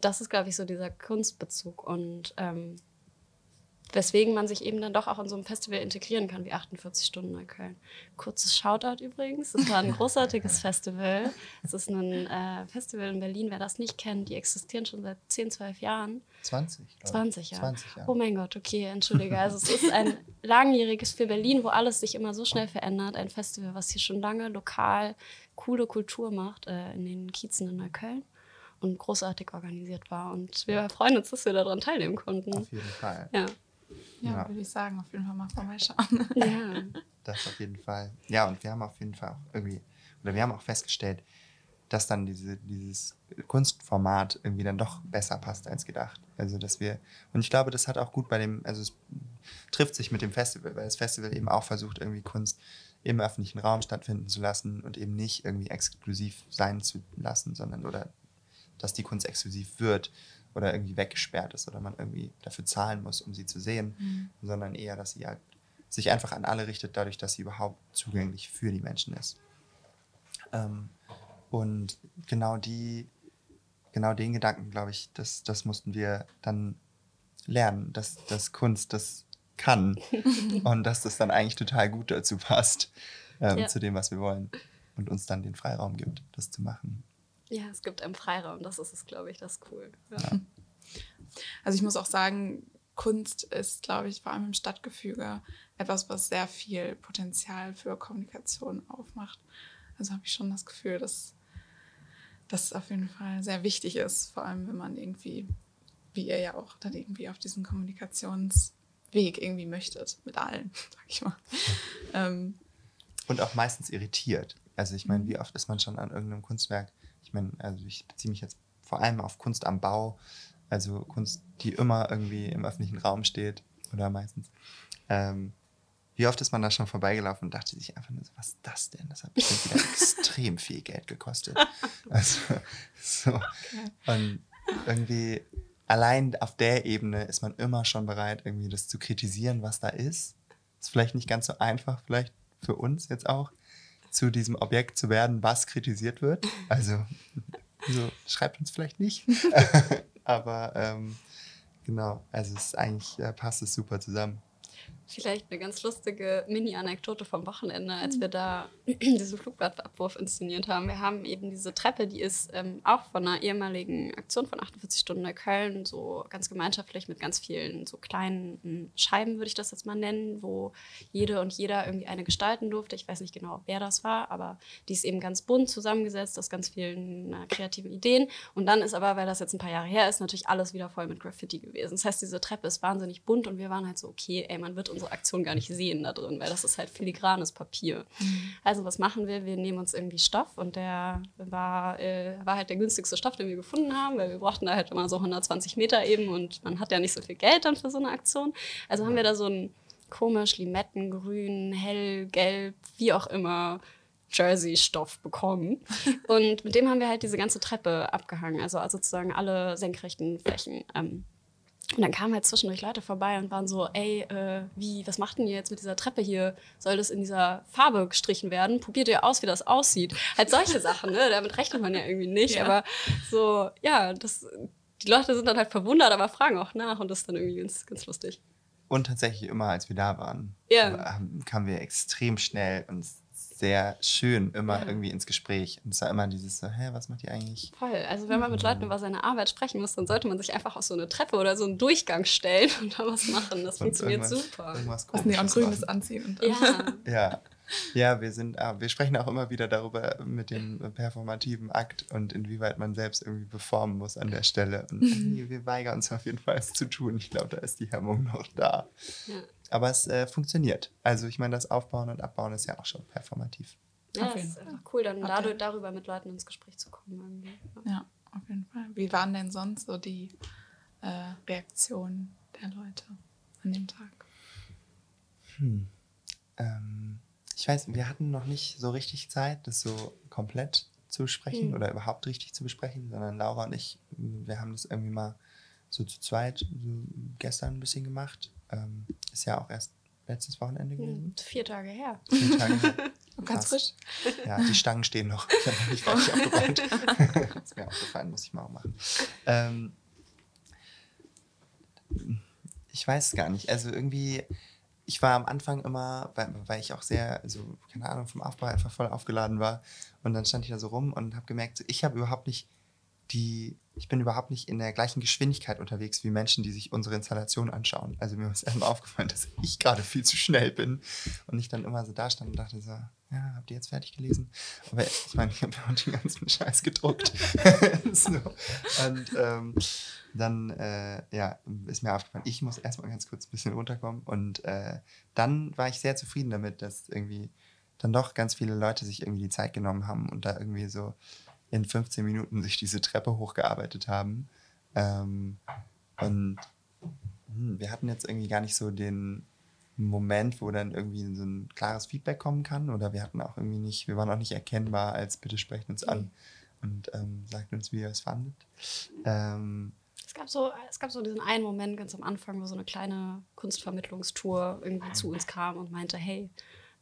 Das ist, glaube ich, so dieser Kunstbezug. Und ähm, weswegen man sich eben dann doch auch in so einem Festival integrieren kann wie 48 Stunden Neukölln. Kurzes Shoutout übrigens, es war ein großartiges Festival. Es ist ein äh, Festival in Berlin, wer das nicht kennt, die existieren schon seit 10, 12 Jahren.
20,
20 Jahre. 20 Jahre. Oh mein Gott, okay, entschuldige. Also es ist ein langjähriges für Berlin, wo alles sich immer so schnell verändert. Ein Festival, was hier schon lange lokal coole Kultur macht äh, in den Kiezen in Neukölln und großartig organisiert war. Und wir freuen uns, dass wir daran teilnehmen konnten.
Auf jeden Fall.
Ja.
Ja, ja. würde ich sagen, auf jeden Fall mal vorbeischauen.
Ja.
Das auf jeden Fall. Ja, und wir haben auf jeden Fall auch irgendwie, oder wir haben auch festgestellt, dass dann diese, dieses Kunstformat irgendwie dann doch besser passt als gedacht. Also dass wir, und ich glaube, das hat auch gut bei dem, also es trifft sich mit dem Festival, weil das Festival eben auch versucht, irgendwie Kunst im öffentlichen Raum stattfinden zu lassen und eben nicht irgendwie exklusiv sein zu lassen, sondern oder dass die Kunst exklusiv wird oder irgendwie weggesperrt ist oder man irgendwie dafür zahlen muss, um sie zu sehen, mhm. sondern eher, dass sie halt sich einfach an alle richtet, dadurch, dass sie überhaupt zugänglich für die Menschen ist. Ähm, und genau die, genau den Gedanken, glaube ich, das, das mussten wir dann lernen, dass, dass Kunst das kann und dass das dann eigentlich total gut dazu passt, ähm, ja. zu dem, was wir wollen und uns dann den Freiraum gibt, das zu machen.
Ja, es gibt einen Freiraum, das ist es, glaube ich, das ist cool. Ja.
Also ich muss auch sagen, Kunst ist, glaube ich, vor allem im Stadtgefüge etwas, was sehr viel Potenzial für Kommunikation aufmacht. Also habe ich schon das Gefühl, dass das auf jeden Fall sehr wichtig ist, vor allem wenn man irgendwie, wie ihr ja auch, dann irgendwie auf diesen Kommunikationsweg irgendwie möchtet, mit allen, sag ich mal. Ähm,
Und auch meistens irritiert. Also ich meine, wie oft ist man schon an irgendeinem Kunstwerk, meine, also ich beziehe mich jetzt vor allem auf Kunst am Bau, also Kunst, die immer irgendwie im öffentlichen Raum steht oder meistens. Ähm, wie oft ist man da schon vorbeigelaufen und dachte sich einfach nur so, was ist das denn? Das hat bestimmt wieder extrem viel Geld gekostet. Also, so. Okay. Und irgendwie allein auf der Ebene ist man immer schon bereit, irgendwie das zu kritisieren, was da ist. Ist vielleicht nicht ganz so einfach, vielleicht für uns jetzt auch, zu diesem Objekt zu werden, was kritisiert wird. Also, so, schreibt uns vielleicht nicht. Aber ähm, genau, also es ist eigentlich äh, passt es super zusammen.
Vielleicht eine ganz lustige Mini-Anekdote vom Wochenende, als wir da diesen Flugblattabwurf inszeniert haben. Wir haben eben diese Treppe, die ist ähm, auch von einer ehemaligen Aktion von 48 Stunden in Köln, so ganz gemeinschaftlich mit ganz vielen so kleinen Scheiben, würde ich das jetzt mal nennen, wo jede und jeder irgendwie eine gestalten durfte. Ich weiß nicht genau, wer das war, aber die ist eben ganz bunt zusammengesetzt aus ganz vielen äh, kreativen Ideen. Und dann ist aber, weil das jetzt ein paar Jahre her ist, natürlich alles wieder voll mit Graffiti gewesen. Das heißt, diese Treppe ist wahnsinnig bunt und wir waren halt so, okay, ey, man wird unsere Aktion gar nicht sehen da drin, weil das ist halt filigranes Papier. Mhm. Also was machen wir? Wir nehmen uns irgendwie Stoff und der war, äh, war halt der günstigste Stoff, den wir gefunden haben, weil wir brauchten da halt immer so 120 Meter eben und man hat ja nicht so viel Geld dann für so eine Aktion. Also haben wir da so ein komisch Limettengrün, hellgelb, wie auch immer Jersey-Stoff bekommen. Und mit dem haben wir halt diese ganze Treppe abgehangen, also sozusagen alle senkrechten Flächen. Ähm, und dann kamen halt zwischendurch Leute vorbei und waren so, ey, äh, wie, was macht denn ihr jetzt mit dieser Treppe hier? Soll das in dieser Farbe gestrichen werden? Probiert ihr aus, wie das aussieht? Halt solche Sachen, ne? Damit rechnet man ja irgendwie nicht. Ja. Aber so, ja, das, die Leute sind dann halt verwundert, aber fragen auch nach und das ist dann irgendwie ganz, ganz lustig.
Und tatsächlich immer, als wir da waren,
ja.
kamen wir extrem schnell uns sehr schön immer ja. irgendwie ins Gespräch. Und es war immer dieses so, hä, was macht ihr eigentlich?
Voll. Also wenn man mit Leuten über seine Arbeit sprechen muss, dann sollte man sich einfach auf so eine Treppe oder so einen Durchgang stellen und da was machen. Das und funktioniert super.
Irgendwas was Neongrünes anziehen. Und
dann. Ja.
ja. Ja, wir sind, ah, wir sprechen auch immer wieder darüber mit dem performativen Akt und inwieweit man selbst irgendwie performen muss an der Stelle. Und mhm. wir weigern uns auf jeden Fall, es zu tun. Ich glaube, da ist die Hemmung noch da. Ja. Aber es äh, funktioniert. Also ich meine, das Aufbauen und Abbauen ist ja auch schon performativ.
Ja, es ist einfach cool, dann dadurch, darüber mit Leuten ins Gespräch zu kommen. Irgendwie.
Ja, auf jeden Fall. Wie waren denn sonst so die äh, Reaktionen der Leute an dem Tag?
Hm. Ähm, ich weiß, wir hatten noch nicht so richtig Zeit, das so komplett zu besprechen hm. oder überhaupt richtig zu besprechen, sondern Laura und ich, wir haben das irgendwie mal so zu zweit so gestern ein bisschen gemacht. Ähm, ist ja auch erst letztes Wochenende hm, gewesen.
Vier Tage her.
Vier Tage her.
Ganz frisch.
Ja, die Stangen stehen noch. Ich habe noch nicht ist mir aufgefallen, muss ich mal auch machen. Ähm, ich weiß es gar nicht. Also irgendwie, ich war am Anfang immer, weil, weil ich auch sehr, also keine Ahnung, vom Aufbau einfach voll aufgeladen war. Und dann stand ich da so rum und habe gemerkt, ich habe überhaupt nicht die, ich bin überhaupt nicht in der gleichen Geschwindigkeit unterwegs wie Menschen, die sich unsere Installation anschauen. Also mir ist erstmal aufgefallen, dass ich gerade viel zu schnell bin und ich dann immer so da stand und dachte so, ja, habt ihr jetzt fertig gelesen? Aber ich meine, ich habe ja den ganzen Scheiß gedruckt. so. Und ähm, dann äh, ja, ist mir aufgefallen, ich muss erstmal ganz kurz ein bisschen runterkommen. Und äh, dann war ich sehr zufrieden damit, dass irgendwie dann doch ganz viele Leute sich irgendwie die Zeit genommen haben und da irgendwie so in 15 Minuten sich diese Treppe hochgearbeitet haben. Ähm, und hm, wir hatten jetzt irgendwie gar nicht so den Moment, wo dann irgendwie so ein klares Feedback kommen kann. Oder wir hatten auch irgendwie nicht, wir waren auch nicht erkennbar als bitte sprecht uns an und ähm, sagt uns, wie ihr es fandet. Ähm,
es gab, so, es gab so diesen einen Moment ganz am Anfang, wo so eine kleine Kunstvermittlungstour irgendwie zu uns kam und meinte, hey,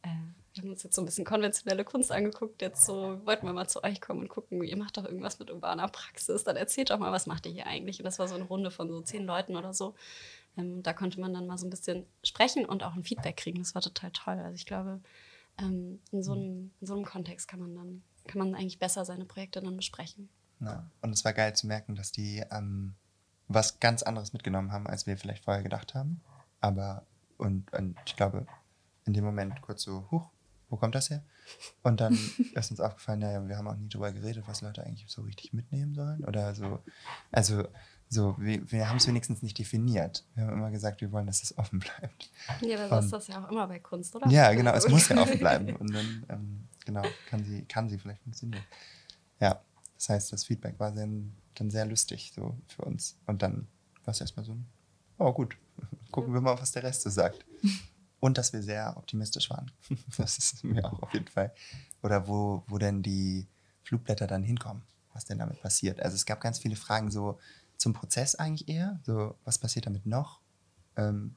äh, wir haben uns jetzt so ein bisschen konventionelle Kunst angeguckt, jetzt so wollten wir mal zu euch kommen und gucken, ihr macht doch irgendwas mit urbaner Praxis, dann erzählt doch mal, was macht ihr hier eigentlich? Und das war so eine Runde von so zehn Leuten oder so. Ähm, da konnte man dann mal so ein bisschen sprechen und auch ein Feedback kriegen. Das war total toll. Also ich glaube, ähm, in, so einem, in so einem Kontext kann man dann kann man eigentlich besser seine Projekte dann besprechen.
Ja. Und es war geil zu merken, dass die ähm, was ganz anderes mitgenommen haben, als wir vielleicht vorher gedacht haben. Aber, und, und ich glaube, in dem Moment kurz so, huch, wo kommt das her? Und dann ist uns aufgefallen, naja, wir haben auch nie darüber geredet, was Leute eigentlich so richtig mitnehmen sollen. Oder so, also so, wir, wir haben es wenigstens nicht definiert. Wir haben immer gesagt, wir wollen, dass es offen bleibt.
Ja, aber so ist das ja auch immer bei Kunst, oder?
Ja, genau, es muss ja offen bleiben. Und dann, ähm, genau, kann sie, kann sie vielleicht funktionieren. Ja, das heißt, das Feedback war dann, dann sehr lustig so für uns. Und dann war es erstmal so oh gut, gucken wir mal, was der Rest so sagt. Und dass wir sehr optimistisch waren. Das ist mir auch auf jeden Fall. Oder wo, wo denn die Flugblätter dann hinkommen, was denn damit passiert. Also es gab ganz viele Fragen so, zum Prozess eigentlich eher. So, was passiert damit noch? Ähm,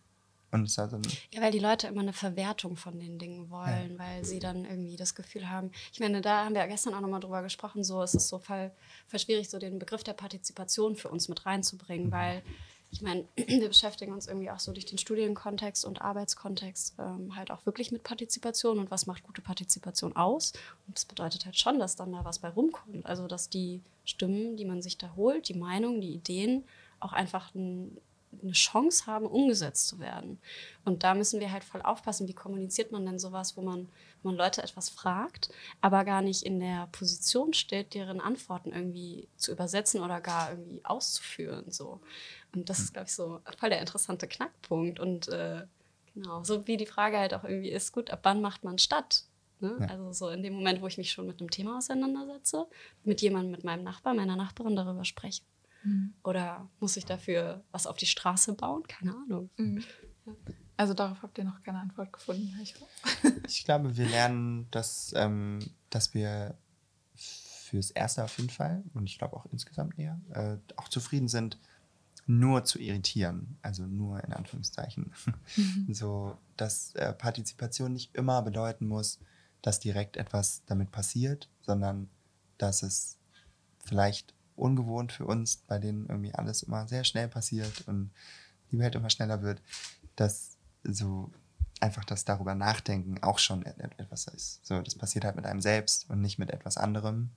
und so
ja, weil die Leute immer eine Verwertung von den Dingen wollen, ja. weil sie dann irgendwie das Gefühl haben. Ich meine, da haben wir ja gestern auch nochmal drüber gesprochen, so es ist so voll, voll schwierig, so den Begriff der Partizipation für uns mit reinzubringen, mhm. weil ich meine, wir beschäftigen uns irgendwie auch so durch den Studienkontext und Arbeitskontext ähm, halt auch wirklich mit Partizipation und was macht gute Partizipation aus. Und das bedeutet halt schon, dass dann da was bei rumkommt. Also, dass die Stimmen, die man sich da holt, die Meinungen, die Ideen auch einfach ein, eine Chance haben, umgesetzt zu werden. Und da müssen wir halt voll aufpassen, wie kommuniziert man denn sowas, wo man, wo man Leute etwas fragt, aber gar nicht in der Position steht, deren Antworten irgendwie zu übersetzen oder gar irgendwie auszuführen. So. Und das ist, glaube ich, so voll der interessante Knackpunkt. Und äh, genau, so wie die Frage halt auch irgendwie ist, gut, ab wann macht man statt? Ne? Ja. Also so in dem Moment, wo ich mich schon mit einem Thema auseinandersetze, mit jemandem, mit meinem Nachbar, meiner Nachbarin darüber spreche. Mhm. Oder muss ich dafür was auf die Straße bauen? Keine Ahnung. Mhm.
Ja. Also darauf habt ihr noch keine Antwort gefunden.
Ich, ich glaube, wir lernen, dass, ähm, dass wir fürs Erste auf jeden Fall und ich glaube auch insgesamt eher äh, auch zufrieden sind, nur zu irritieren, also nur in Anführungszeichen. Mhm. So, dass äh, Partizipation nicht immer bedeuten muss, dass direkt etwas damit passiert, sondern dass es vielleicht ungewohnt für uns, bei denen irgendwie alles immer sehr schnell passiert und die Welt immer schneller wird, dass so einfach das darüber nachdenken auch schon etwas ist. So, das passiert halt mit einem selbst und nicht mit etwas anderem.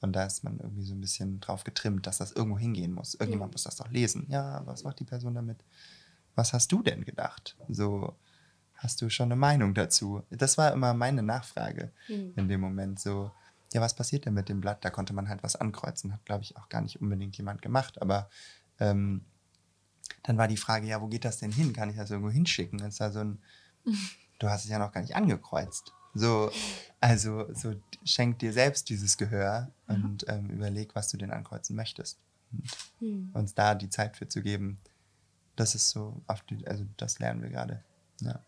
Und da ist man irgendwie so ein bisschen drauf getrimmt, dass das irgendwo hingehen muss. Irgendjemand mhm. muss das doch lesen. Ja, was macht die Person damit? Was hast du denn gedacht? So, hast du schon eine Meinung dazu? Das war immer meine Nachfrage mhm. in dem Moment. So, ja, was passiert denn mit dem Blatt? Da konnte man halt was ankreuzen. Hat, glaube ich, auch gar nicht unbedingt jemand gemacht. Aber ähm, dann war die Frage, ja, wo geht das denn hin? Kann ich das irgendwo hinschicken? Ist da so ein, du hast es ja noch gar nicht angekreuzt. So, also so schenk dir selbst dieses Gehör und ähm, überleg, was du denn ankreuzen möchtest. Und mhm. uns da die Zeit für zu geben, das ist so, die, also das lernen wir gerade. Ja.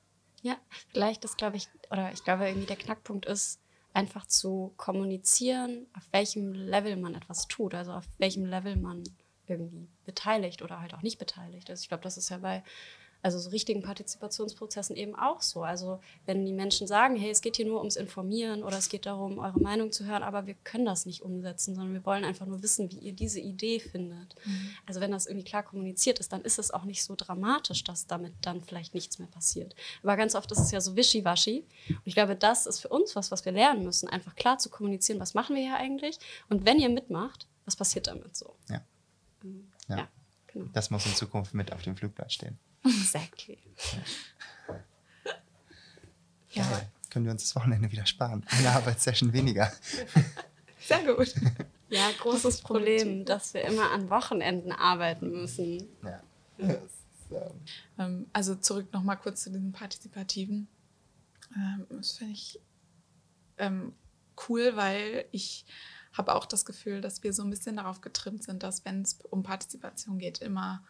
ja, vielleicht ist, glaube ich, oder ich glaube irgendwie der Knackpunkt ist, einfach zu kommunizieren, auf welchem Level man etwas tut, also auf welchem Level man irgendwie beteiligt oder halt auch nicht beteiligt ist. Ich glaube, das ist ja bei also so richtigen Partizipationsprozessen eben auch so. Also wenn die Menschen sagen, hey, es geht hier nur ums Informieren oder es geht darum, eure Meinung zu hören, aber wir können das nicht umsetzen, sondern wir wollen einfach nur wissen, wie ihr diese Idee findet. Mhm. Also wenn das irgendwie klar kommuniziert ist, dann ist es auch nicht so dramatisch, dass damit dann vielleicht nichts mehr passiert. Aber ganz oft ist es ja so wischiwaschi. Und ich glaube, das ist für uns was, was wir lernen müssen, einfach klar zu kommunizieren, was machen wir hier eigentlich und wenn ihr mitmacht, was passiert damit so.
Ja. Mhm. ja. ja genau. Das muss in Zukunft mit auf dem Flugblatt stehen.
Exactly.
Ja. ja. Können wir uns das Wochenende wieder sparen? Eine Arbeitssession weniger.
Sehr gut.
Ja, großes Problem, dass wir immer an Wochenenden arbeiten müssen. Ja.
Ähm, also zurück nochmal kurz zu diesem Partizipativen. Ähm, das finde ich ähm, cool, weil ich habe auch das Gefühl, dass wir so ein bisschen darauf getrimmt sind, dass wenn es um Partizipation geht, immer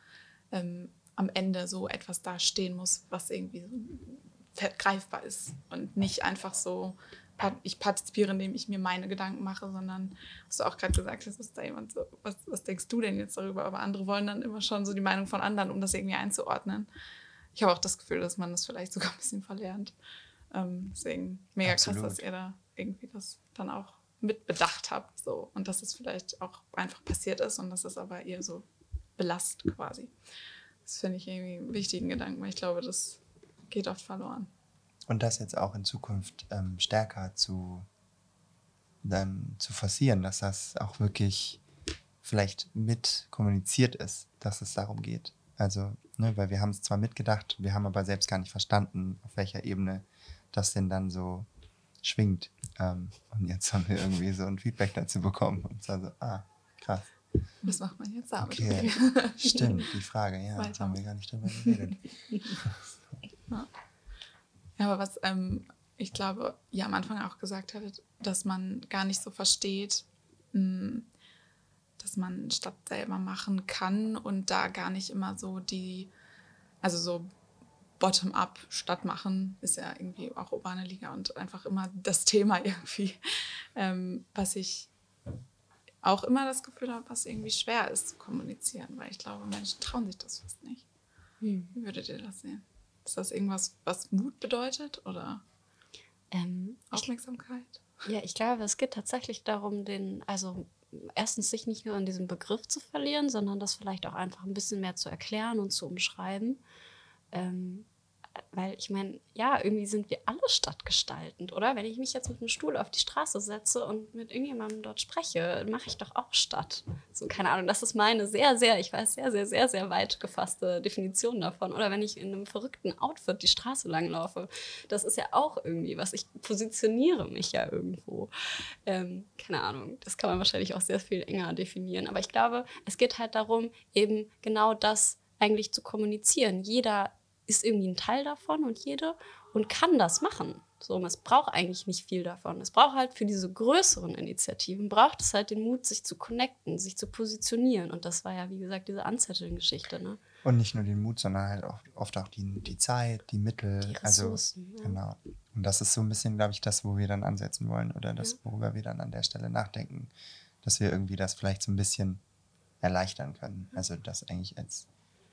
ähm, am Ende so etwas da stehen muss, was irgendwie so greifbar ist und nicht einfach so, ich partizipiere, indem ich mir meine Gedanken mache, sondern, was du auch gerade gesagt hast, ist da jemand so, was, was denkst du denn jetzt darüber? Aber andere wollen dann immer schon so die Meinung von anderen, um das irgendwie einzuordnen. Ich habe auch das Gefühl, dass man das vielleicht sogar ein bisschen verlernt. Ähm, deswegen mega Absolut. krass, dass ihr da irgendwie das dann auch mitbedacht habt. So. Und dass es vielleicht auch einfach passiert ist und dass es aber eher so belastet quasi. Das finde ich irgendwie einen wichtigen Gedanken, weil ich glaube, das geht oft verloren.
Und das jetzt auch in Zukunft ähm, stärker zu, dann zu forcieren, dass das auch wirklich vielleicht mit kommuniziert ist, dass es darum geht. Also, ne, weil wir haben es zwar mitgedacht, wir haben aber selbst gar nicht verstanden, auf welcher Ebene das denn dann so schwingt. Ähm, und jetzt haben wir irgendwie so ein Feedback dazu bekommen und zwar so, ah, krass.
Was macht man jetzt damit?
Okay, stimmt, die Frage, ja, Weiter. haben wir gar nicht drüber geredet.
ja. ja, aber was ähm, ich glaube, ihr am Anfang auch gesagt hattet, dass man gar nicht so versteht, mh, hm, dass man Stadt selber machen kann und da gar nicht immer so die, also so bottom-up Stadt machen, ist ja irgendwie auch urbane Liga und einfach immer das Thema irgendwie, ähm, was ich auch immer das Gefühl habe, was irgendwie schwer ist zu kommunizieren, weil ich glaube, Menschen trauen sich das fast nicht. Hm. Wie würdet ihr das sehen? Ist das irgendwas, was Mut bedeutet oder ähm, Aufmerksamkeit?
Ich, ja, ich glaube, es geht tatsächlich darum, den, also erstens sich nicht nur in diesem Begriff zu verlieren, sondern das vielleicht auch einfach ein bisschen mehr zu erklären und zu umschreiben. Ähm, weil ich meine, ja, irgendwie sind wir alle stadtgestaltend, oder? Wenn ich mich jetzt mit einem Stuhl auf die Straße setze und mit irgendjemandem dort spreche, mache ich doch auch Stadt. So, keine Ahnung, das ist meine sehr, sehr, ich weiß, sehr, sehr, sehr, sehr weit gefasste Definition davon. Oder wenn ich in einem verrückten Outfit die Straße langlaufe, das ist ja auch irgendwie was. Ich positioniere mich ja irgendwo. Ähm, keine Ahnung, das kann man wahrscheinlich auch sehr viel enger definieren. Aber ich glaube, es geht halt darum, eben genau das eigentlich zu kommunizieren. Jeder ist irgendwie ein Teil davon und jede und kann das machen. So, es braucht eigentlich nicht viel davon. Es braucht halt für diese größeren Initiativen, braucht es halt den Mut, sich zu connecten, sich zu positionieren. Und das war ja, wie gesagt, diese Anzetteln-Geschichte. Ne?
Und nicht nur den Mut, sondern halt auch, oft auch die, die Zeit, die Mittel. Die also, Ressourcen, also, ja. Genau. Und das ist so ein bisschen, glaube ich, das, wo wir dann ansetzen wollen oder das, ja. worüber wir dann an der Stelle nachdenken, dass wir irgendwie das vielleicht so ein bisschen erleichtern können. Also das eigentlich als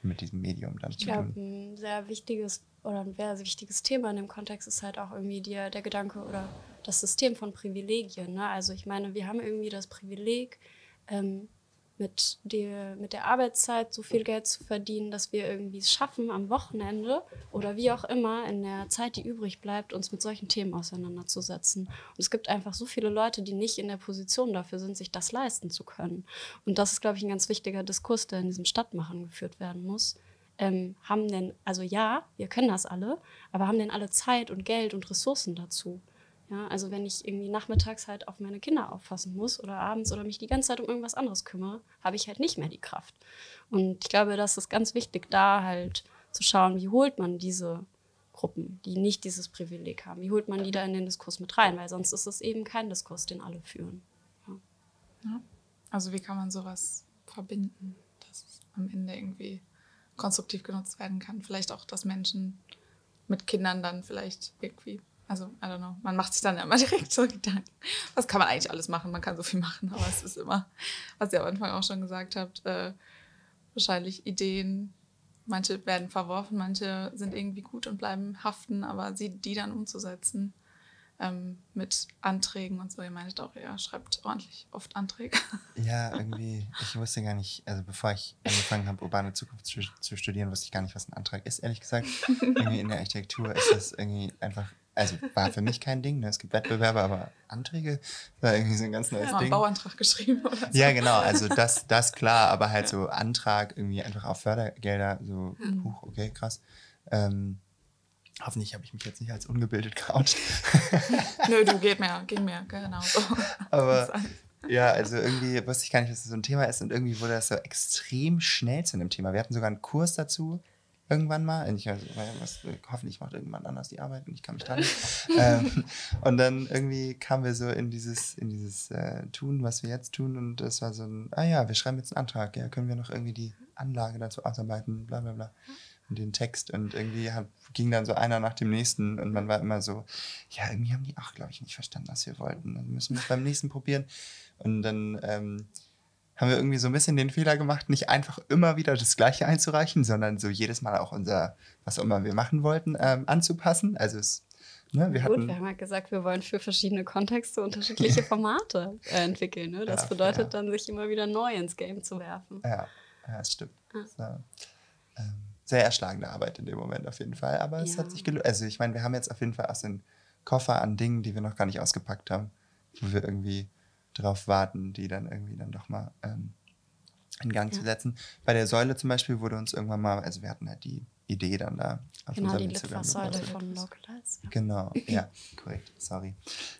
mit diesem Medium dann
ich zu glaub, tun. Ein sehr wichtiges oder ein sehr wichtiges Thema in dem Kontext ist halt auch irgendwie der, der Gedanke oder das System von Privilegien. Ne? Also ich meine, wir haben irgendwie das Privileg, ähm, mit, der, mit der Arbeitszeit so viel Geld zu verdienen, dass wir irgendwie es schaffen, am Wochenende oder wie auch immer in der Zeit, die übrig bleibt, uns mit solchen Themen auseinanderzusetzen. Und es gibt einfach so viele Leute, die nicht in der Position dafür sind, sich das leisten zu können. Und das ist, glaube ich, ein ganz wichtiger Diskurs, der in diesem Stadtmachen geführt werden muss. Ähm, haben denn, also ja, wir können das alle, aber haben denn alle Zeit und Geld und Ressourcen dazu? Ja, also wenn ich irgendwie nachmittags halt auf meine Kinder aufpassen muss oder abends oder mich die ganze Zeit um irgendwas anderes kümmere, habe ich halt nicht mehr die Kraft. Und ich glaube, das ist ganz wichtig, da halt zu schauen, wie holt man diese Gruppen, die nicht dieses Privileg haben, wie holt man die da in den Diskurs mit rein, weil sonst ist es eben kein Diskurs, den alle führen. Ja.
Ja. Also wie kann man sowas verbinden, dass es am Ende irgendwie konstruktiv genutzt werden kann? Vielleicht auch, dass Menschen mit Kindern dann vielleicht irgendwie also, I don't know. Man macht sich dann immer direkt so Gedanken. Was kann man eigentlich alles machen? Man kann so viel machen, aber es ist immer, was ihr am Anfang auch schon gesagt habt, äh, wahrscheinlich Ideen. Manche werden verworfen, manche sind irgendwie gut und bleiben haften, aber sie die dann umzusetzen ähm, mit Anträgen und so. Ihr meintet auch, ihr schreibt ordentlich oft Anträge.
Ja, irgendwie, ich wusste gar nicht, also bevor ich angefangen habe, urbane Zukunft zu, zu studieren, wusste ich gar nicht, was ein Antrag ist, ehrlich gesagt. irgendwie in der Architektur ist das irgendwie einfach also war für mich kein Ding. Ne? Es gibt Wettbewerbe, aber Anträge war irgendwie so ein ganz neues ja, Ding.
Einen Bauantrag geschrieben oder so.
Ja, genau. Also das, das klar, aber halt so Antrag irgendwie einfach auf Fördergelder, so, mhm. huch, okay, krass. Ähm, hoffentlich habe ich mich jetzt nicht als ungebildet geoutet.
Nö, du geht mir, ging mir, genau so.
Aber ja, also irgendwie wusste ich gar nicht, dass das so ein Thema ist und irgendwie wurde das so extrem schnell zu einem Thema. Wir hatten sogar einen Kurs dazu irgendwann mal. Ich also, was, hoffentlich macht irgendwann anders die Arbeit und ich kann mich dran. ähm, und dann irgendwie kamen wir so in dieses, in dieses äh, Tun, was wir jetzt tun. Und das war so ein, ah ja, wir schreiben jetzt einen Antrag, ja, können wir noch irgendwie die Anlage dazu ausarbeiten, bla bla bla. Und den Text. Und irgendwie hat, ging dann so einer nach dem nächsten und man war immer so, ja, irgendwie haben die auch, glaube ich, nicht verstanden, was wir wollten. Dann müssen wir es beim nächsten probieren. Und dann ähm, haben wir irgendwie so ein bisschen den Fehler gemacht, nicht einfach immer wieder das Gleiche einzureichen, sondern so jedes Mal auch unser, was auch immer wir machen wollten, ähm, anzupassen. Also es,
ne, wir Gut, hatten, wir haben halt gesagt, wir wollen für verschiedene Kontexte unterschiedliche Formate äh, entwickeln. Ne? Das ja, bedeutet ja. dann, sich immer wieder neu ins Game zu werfen.
Ja, ja das stimmt. Ja. So, ähm, sehr erschlagende Arbeit in dem Moment auf jeden Fall. Aber es hat sich gelöst. Also ich meine, wir haben jetzt auf jeden Fall auch so einen Koffer an Dingen, die wir noch gar nicht ausgepackt haben, wo wir irgendwie drauf warten, die dann irgendwie dann doch mal ähm, in Gang ja. zu setzen. Bei der Säule zum Beispiel wurde uns irgendwann mal, also wir hatten halt die Idee dann da.
Auf genau, die Litfaßsäule von Localize.
Ja. Genau, ja, korrekt, sorry.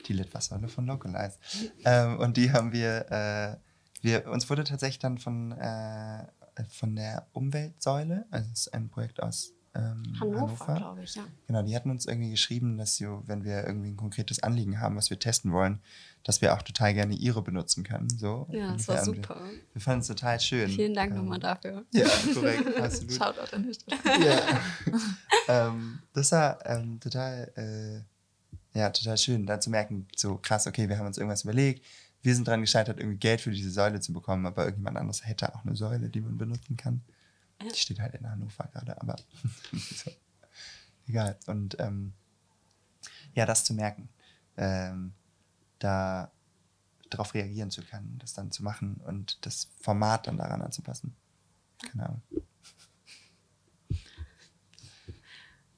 Die Litfaßsäule von Localize. ähm, und die haben wir, äh, wir, uns wurde tatsächlich dann von, äh, von der Umweltsäule, also es ist ein Projekt aus ähm, Hannover, Hannover. glaube ich, ja. Genau, die hatten uns irgendwie geschrieben, dass sie, wenn wir irgendwie ein konkretes Anliegen haben, was wir testen wollen, dass wir auch total gerne ihre benutzen können. So,
ja, das war super.
Wir, wir fanden es total schön.
Vielen Dank ähm, nochmal dafür.
Ja, korrekt, absolut.
Shoutout an
Ja. ähm, das war ähm, total, äh, ja, total schön, da zu merken, so krass, okay, wir haben uns irgendwas überlegt, wir sind daran gescheitert, irgendwie Geld für diese Säule zu bekommen, aber irgendjemand anderes hätte auch eine Säule, die man benutzen kann. Die steht halt in Hannover gerade, aber so. egal. Und ähm, ja, das zu merken, ähm, da darauf reagieren zu können, das dann zu machen und das Format dann daran anzupassen. Genau.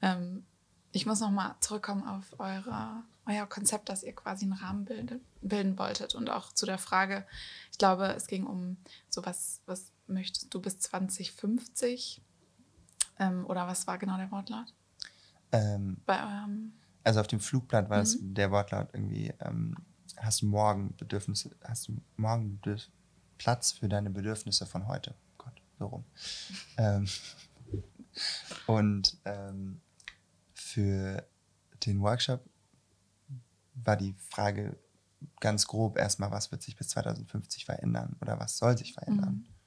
Ähm, ich muss nochmal zurückkommen auf eure, euer Konzept, dass ihr quasi einen Rahmen bildet, bilden wolltet und auch zu der Frage, ich glaube, es ging um so was, was möchtest du bis 2050? Ähm, oder was war genau der Wortlaut?
Ähm, Bei eurem also auf dem Flugblatt war mhm. der Wortlaut irgendwie, ähm, hast du morgen Bedürfnisse, hast du morgen Platz für deine Bedürfnisse von heute. Gott, so rum. ähm, und ähm, für den Workshop war die Frage ganz grob erstmal, was wird sich bis 2050 verändern oder was soll sich verändern? Mhm.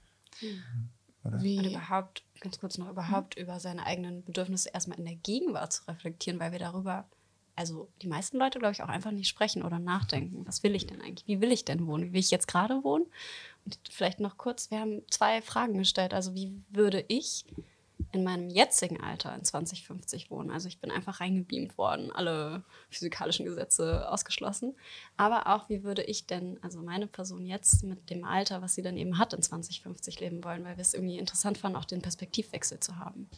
Oder? Wie? Und überhaupt, ganz kurz noch, überhaupt mhm. über seine eigenen Bedürfnisse erstmal in der Gegenwart zu reflektieren, weil wir darüber, also die meisten Leute, glaube ich, auch einfach nicht sprechen oder nachdenken. Was will ich denn eigentlich? Wie will ich denn wohnen? Wie will ich jetzt gerade wohnen? Und vielleicht noch kurz, wir haben zwei Fragen gestellt. Also wie würde ich in meinem jetzigen Alter in 2050 wohnen. Also ich bin einfach reingebeamt worden, alle physikalischen Gesetze ausgeschlossen. Aber auch, wie würde ich denn, also meine Person jetzt mit dem Alter, was sie dann eben hat, in 2050 leben wollen, weil wir es irgendwie interessant fanden, auch den Perspektivwechsel zu haben.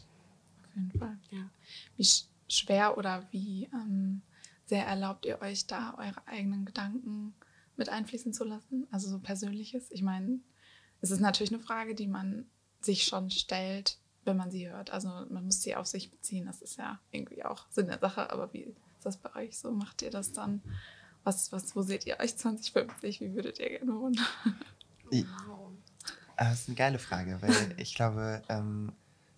Auf jeden Fall. Ja. Wie schwer oder wie ähm, sehr erlaubt ihr euch da, eure eigenen Gedanken mit einfließen zu lassen? Also so Persönliches. Ich meine, es ist natürlich eine Frage, die man sich schon stellt, wenn man sie hört. Also man muss sie auf sich beziehen. Das ist ja irgendwie auch Sinn der Sache. Aber wie ist das bei euch so? Macht ihr das dann? Was, was, wo seht ihr euch 2050? Wie würdet ihr gerne wohnen?
Wow. Das ist eine geile Frage, weil ich glaube, ähm,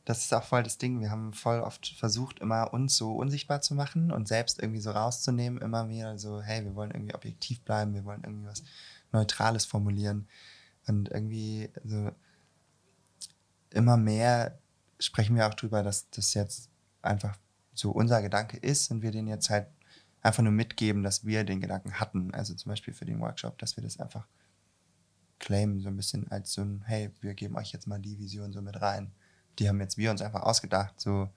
das ist auch voll das Ding. Wir haben voll oft versucht, immer uns so unsichtbar zu machen und selbst irgendwie so rauszunehmen. Immer wieder so, hey, wir wollen irgendwie objektiv bleiben, wir wollen irgendwie was Neutrales formulieren. Und irgendwie so immer mehr sprechen wir auch drüber, dass das jetzt einfach so unser Gedanke ist und wir den jetzt halt einfach nur mitgeben, dass wir den Gedanken hatten. Also zum Beispiel für den Workshop, dass wir das einfach claimen, so ein bisschen als so ein, hey, wir geben euch jetzt mal die Vision so mit rein. Die haben jetzt wir uns einfach ausgedacht, so,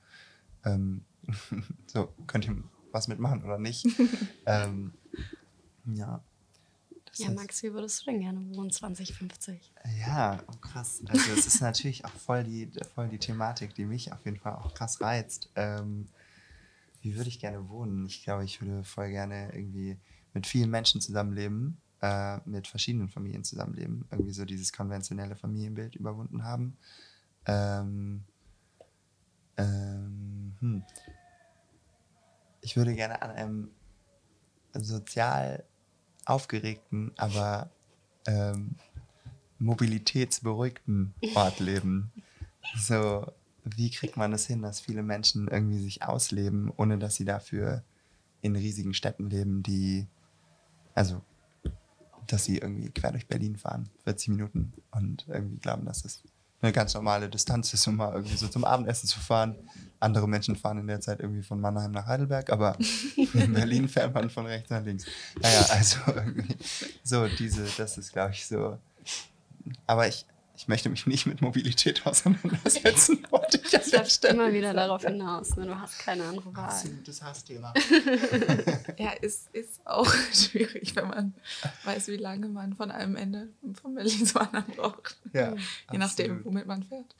ähm, so könnt ihr was mitmachen oder nicht. ähm, ja.
Ja, Max, wie würdest du denn gerne wohnen 2050?
Ja, oh krass. Also es ist natürlich auch voll die, voll die Thematik, die mich auf jeden Fall auch krass reizt. Ähm, wie würde ich gerne wohnen? Ich glaube, ich würde voll gerne irgendwie mit vielen Menschen zusammenleben, äh, mit verschiedenen Familien zusammenleben, irgendwie so dieses konventionelle Familienbild überwunden haben. Ähm, ähm, hm. Ich würde gerne an einem sozial aufgeregten, aber ähm, mobilitätsberuhigten Ort leben. So wie kriegt man es hin, dass viele Menschen irgendwie sich ausleben, ohne dass sie dafür in riesigen Städten leben, die, also, dass sie irgendwie quer durch Berlin fahren, 40 Minuten und irgendwie glauben, dass das eine ganz normale Distanz ist, um mal irgendwie so zum Abendessen zu fahren. Andere Menschen fahren in der Zeit irgendwie von Mannheim nach Heidelberg, aber in Berlin fährt man von rechts nach links. Naja, also irgendwie so diese, das ist glaube ich so. Aber ich, ich möchte mich nicht mit Mobilität auseinandersetzen, wollte ich
Ich läuft immer wieder darauf hinaus. Ne? Du hast keine andere Wahl.
Absolutes Hassthema.
Ja, ist, ist auch schwierig, wenn man weiß, wie lange man von einem Ende von Berlin zum anderen braucht.
Ja,
Je nachdem,
absolut.
womit man fährt.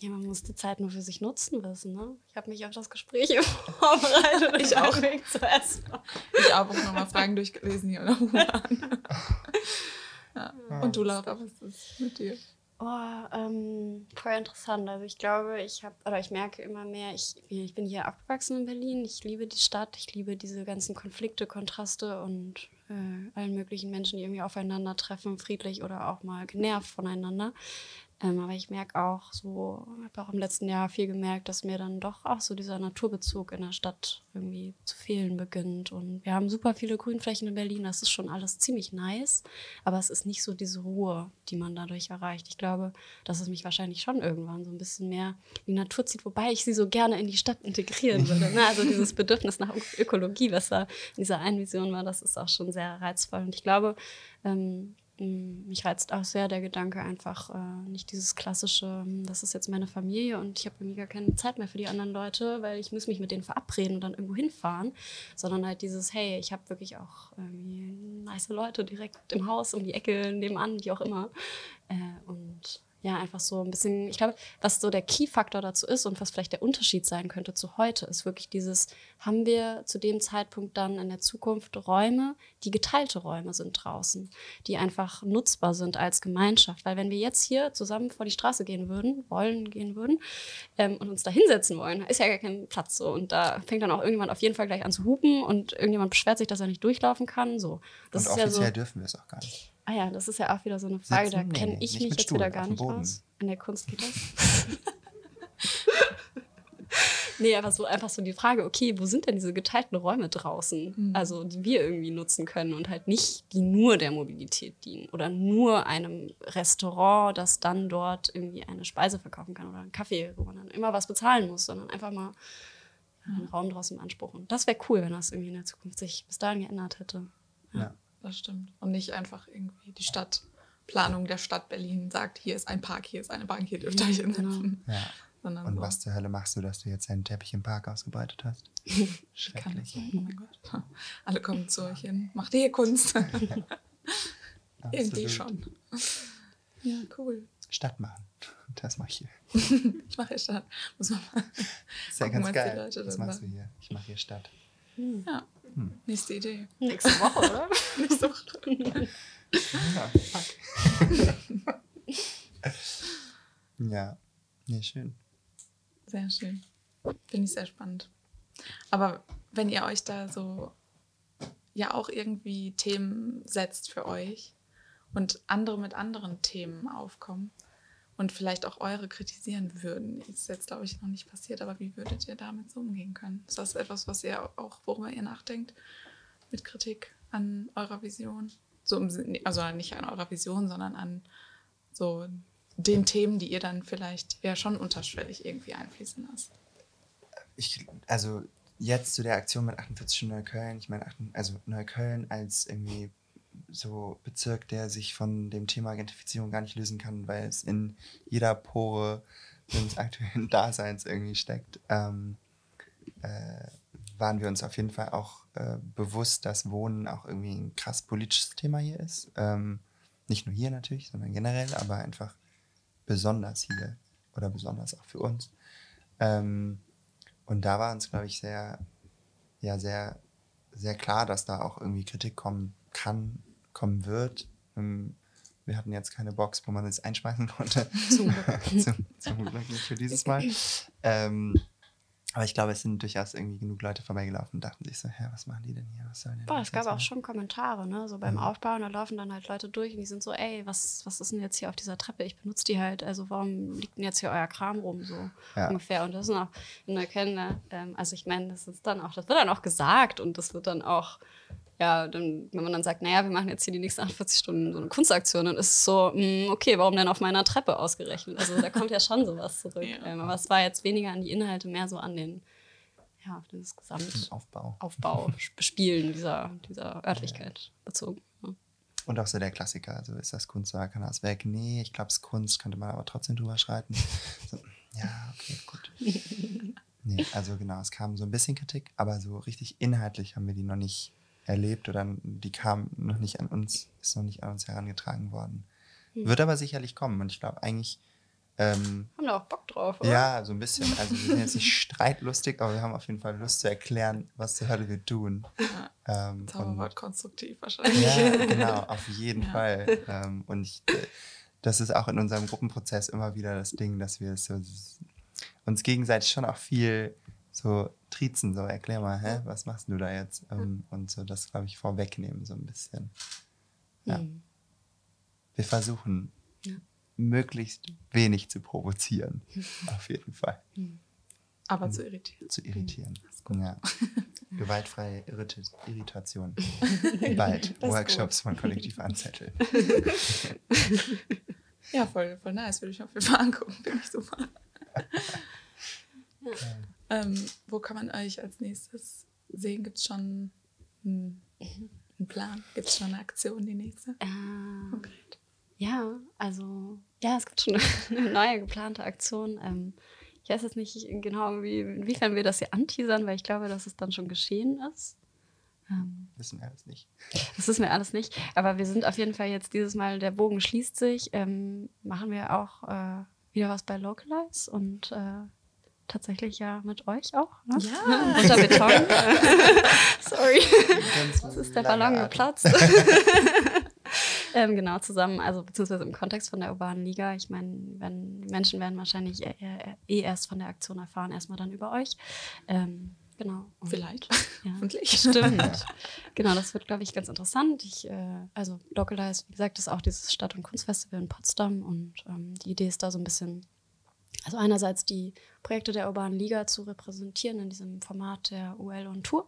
Ja, man muss die Zeit nur für sich nutzen wissen. Ne? Ich habe mich auf das Gespräch vorbereitet.
Ich auch.
S-Bahn.
Ich habe auch nochmal Fragen durchgelesen hier U-Bahn. Ja. Und du, Laura, was ist mit dir?
Oh, ähm, voll interessant. Also ich glaube, ich habe, oder ich merke immer mehr, ich, ich bin hier aufgewachsen in Berlin. Ich liebe die Stadt, ich liebe diese ganzen Konflikte, Kontraste und äh, allen möglichen Menschen, die irgendwie aufeinandertreffen, friedlich oder auch mal genervt voneinander. Ähm, aber ich merke auch so, habe auch im letzten Jahr viel gemerkt, dass mir dann doch auch so dieser Naturbezug in der Stadt irgendwie zu fehlen beginnt. Und wir haben super viele Grünflächen in Berlin, das ist schon alles ziemlich nice, aber es ist nicht so diese Ruhe, die man dadurch erreicht. Ich glaube, dass es mich wahrscheinlich schon irgendwann so ein bisschen mehr in die Natur zieht, wobei ich sie so gerne in die Stadt integrieren würde. Ne? Also dieses Bedürfnis nach Ökologie, was da in dieser einen Vision war, das ist auch schon sehr reizvoll. Und ich glaube, ähm, mich reizt auch sehr der Gedanke einfach äh, nicht dieses klassische, hm, das ist jetzt meine Familie und ich habe irgendwie gar keine Zeit mehr für die anderen Leute, weil ich muss mich mit denen verabreden und dann irgendwo hinfahren, sondern halt dieses, hey, ich habe wirklich auch irgendwie nice Leute direkt im Haus, um die Ecke, nebenan, wie auch immer. Äh, und ja, einfach so ein bisschen, ich glaube, was so der Key-Faktor dazu ist und was vielleicht der Unterschied sein könnte zu heute, ist wirklich dieses, haben wir zu dem Zeitpunkt dann in der Zukunft Räume, die geteilte Räume sind draußen, die einfach nutzbar sind als Gemeinschaft. Weil wenn wir jetzt hier zusammen vor die Straße gehen würden, wollen gehen würden ähm, und uns da hinsetzen wollen, ist ja gar kein Platz so. Und da fängt dann auch irgendjemand auf jeden Fall gleich an zu hupen und irgendjemand beschwert sich, dass er nicht durchlaufen kann. So. Das
Und
ist ja
offiziell
so.
dürfen wir es auch gar nicht.
Ah ja, das ist ja auch wieder so eine Frage,
Sitzen?
da kenne
Nee,
ich mich jetzt
Stuhl,
wieder gar nicht aus. In der Kunst geht das. nee, aber so einfach so die Frage, okay, wo sind denn diese geteilten Räume draußen?
Mhm.
Also, die wir irgendwie nutzen können und halt nicht, die nur der Mobilität dienen oder nur einem Restaurant, das dann dort irgendwie eine Speise verkaufen kann oder einen Kaffee, wo man dann immer was bezahlen muss, sondern einfach mal einen Raum draußen beanspruchen. Das wäre cool, wenn das irgendwie in der Zukunft sich bis dahin geändert hätte.
Ja.
Das stimmt. Und nicht einfach irgendwie die Stadtplanung der Stadt Berlin sagt, hier ist ein Park, hier ist eine Bank, hier dürft ihr euch
Genau.
hinsetzen.
Ja.
Sondern
Und
so,
was zur Hölle machst du, dass du jetzt einen Teppich im Park ausgebreitet hast? Schrecklich.
Oh mein Gott. Alle kommen zu euch hin. Macht ihr hier Kunst? Irgendwie schon. Ja, cool.
Stadt machen. Das mache ich hier.
Ich mache jetzt Stadt. Muss man mal.
Das ist ja ganz geil.
Leute
Was machst du hier? Ich mache hier Stadt.
Ja. Nächste Idee.
Nächste Woche, oder?
Nächste Woche.
Ja, fuck. ja, nee, schön.
Sehr schön. Finde ich sehr spannend. Aber wenn ihr euch da so ja auch irgendwie Themen setzt für euch und andere mit anderen Themen aufkommen und vielleicht auch eure kritisieren würden, ist jetzt glaube ich noch nicht passiert, aber wie würdet ihr damit so umgehen können? Ist das etwas, was ihr auch, worüber ihr nachdenkt mit Kritik an eurer Vision? So also nicht an eurer Vision, sondern an so den Themen, die ihr dann vielleicht ja schon unterschwellig irgendwie einfließen lasst.
Ich, also jetzt zu der Aktion mit 48 Stunden Neukölln, ich meine, also Neukölln als irgendwie so Bezirk, der sich von dem Thema Gentrifizierung gar nicht lösen kann, weil es in jeder Pore des aktuellen Daseins irgendwie steckt, ähm, äh, waren wir uns auf jeden Fall auch äh, bewusst, dass Wohnen auch irgendwie ein krass politisches Thema hier ist. Ähm, nicht nur hier natürlich, sondern generell, aber einfach besonders hier oder besonders auch für uns. Ähm, und da war uns, glaube ich, sehr, ja, sehr, sehr klar, dass da auch irgendwie Kritik kommen kann, kommen wird. Ähm, wir hatten jetzt keine Box, wo man es einschmeißen konnte.
Zum Glück.
zum, Glück nicht für dieses Mal. Ähm, Aber ich glaube, es sind durchaus irgendwie genug Leute vorbeigelaufen und dachten sich so, hä, was machen die denn hier? Was denn
Boah, es gab auch
machen?"
schon Kommentare, ne? So beim
Mhm.
Aufbauen, da laufen dann halt Leute durch und die sind so, ey, was, was ist denn jetzt hier auf dieser Treppe? Ich benutze die halt, also warum liegt denn jetzt hier euer Kram rum? So
Ja.
ungefähr. Und das ist auch eine Kenne, ähm, also ich meine, das ist dann auch, das wird dann auch gesagt und das wird dann auch, ja, dann, wenn man dann sagt, naja, wir machen jetzt hier die nächsten 48 Stunden so eine Kunstaktion, dann ist es so, mh, okay, warum denn auf meiner Treppe ausgerechnet? Also da kommt ja schon sowas zurück.
Ja.
Ähm, aber es war jetzt weniger an die Inhalte, mehr so an den, ja, auf das
Im
Gesamt.
Aufbau.
Aufbau, Bespielen dieser, dieser Örtlichkeit bezogen. Ja.
Und auch so der Klassiker, also ist das Kunst oder kann das weg? Nee, ich glaube, es ist Kunst, könnte man aber trotzdem drüber schreiten. So, ja, okay, gut. Nee, also genau, es kam so ein bisschen Kritik, aber so richtig inhaltlich haben wir die noch nicht erlebt oder die kam noch nicht an uns, ist noch nicht an uns herangetragen worden.
Hm.
Wird aber sicherlich kommen und ich glaube eigentlich, ähm,
Haben da auch Bock drauf, oder?
ja, so ein bisschen. Also wir sind jetzt nicht streitlustig, aber wir haben auf jeden Fall Lust zu erklären, was zur Hölle wir tun.
Ja,
Ähm,
Zauberwort konstruktiv wahrscheinlich.
ja, genau, auf jeden
Ja.
Fall. Ähm, und ich, äh, das ist auch in unserem Gruppenprozess immer wieder das Ding, dass wir so, uns gegenseitig schon auch viel so trizen, so erklär mal, hä, was machst du da jetzt? Ähm, und so das, glaube ich, vorwegnehmen so ein bisschen. Ja.
Hm.
Wir versuchen,
Ja.
möglichst wenig zu provozieren, auf jeden Fall.
Aber zu irritieren.
Zu irritieren.
Gut.
Ja. Gewaltfreie Irrita Irritation. Bald.
Das
Workshops von Kollektiv Anzettel.
Ja, voll, voll nice. Würde ich auf jeden Fall angucken. Finde ich super. Ähm, wo kann man euch als nächstes sehen? Gibt es schon einen, einen Plan? Gibt es schon eine Aktion, die nächste?
Äh,
Konkret.
ja, also, ja, es gibt schon eine neue geplante Aktion. Ähm, ich weiß jetzt nicht genau, wie, inwiefern wir das hier anteasern, weil ich glaube, dass es dann schon geschehen ist. Ähm,
Wissen wir alles nicht.
Das wissen wir alles nicht. Aber wir sind auf jeden Fall jetzt dieses Mal, der Bogen schließt sich. Ähm, machen wir auch äh, wieder was bei Localize und äh, tatsächlich ja mit euch auch. Ne?
Ja.
Unter Beton. Sorry. Jetzt ist der Ballon geplatzt. ähm, genau, zusammen, also beziehungsweise im Kontext von der urbanen Liga. Ich meine, wenn Menschen werden wahrscheinlich eh, eh, eh erst von der Aktion erfahren, erstmal dann über euch. Ähm, genau. Und,
Vielleicht.
Ja.
Hoffentlich.
Stimmt. genau, das wird, glaube ich, ganz interessant. Ich, äh, also Localize, wie gesagt, ist auch dieses Stadt- und Kunstfestival in Potsdam und ähm, die Idee ist da so ein bisschen, also einerseits die Projekte der urbanen Liga zu repräsentieren in diesem Format der UL und Tour,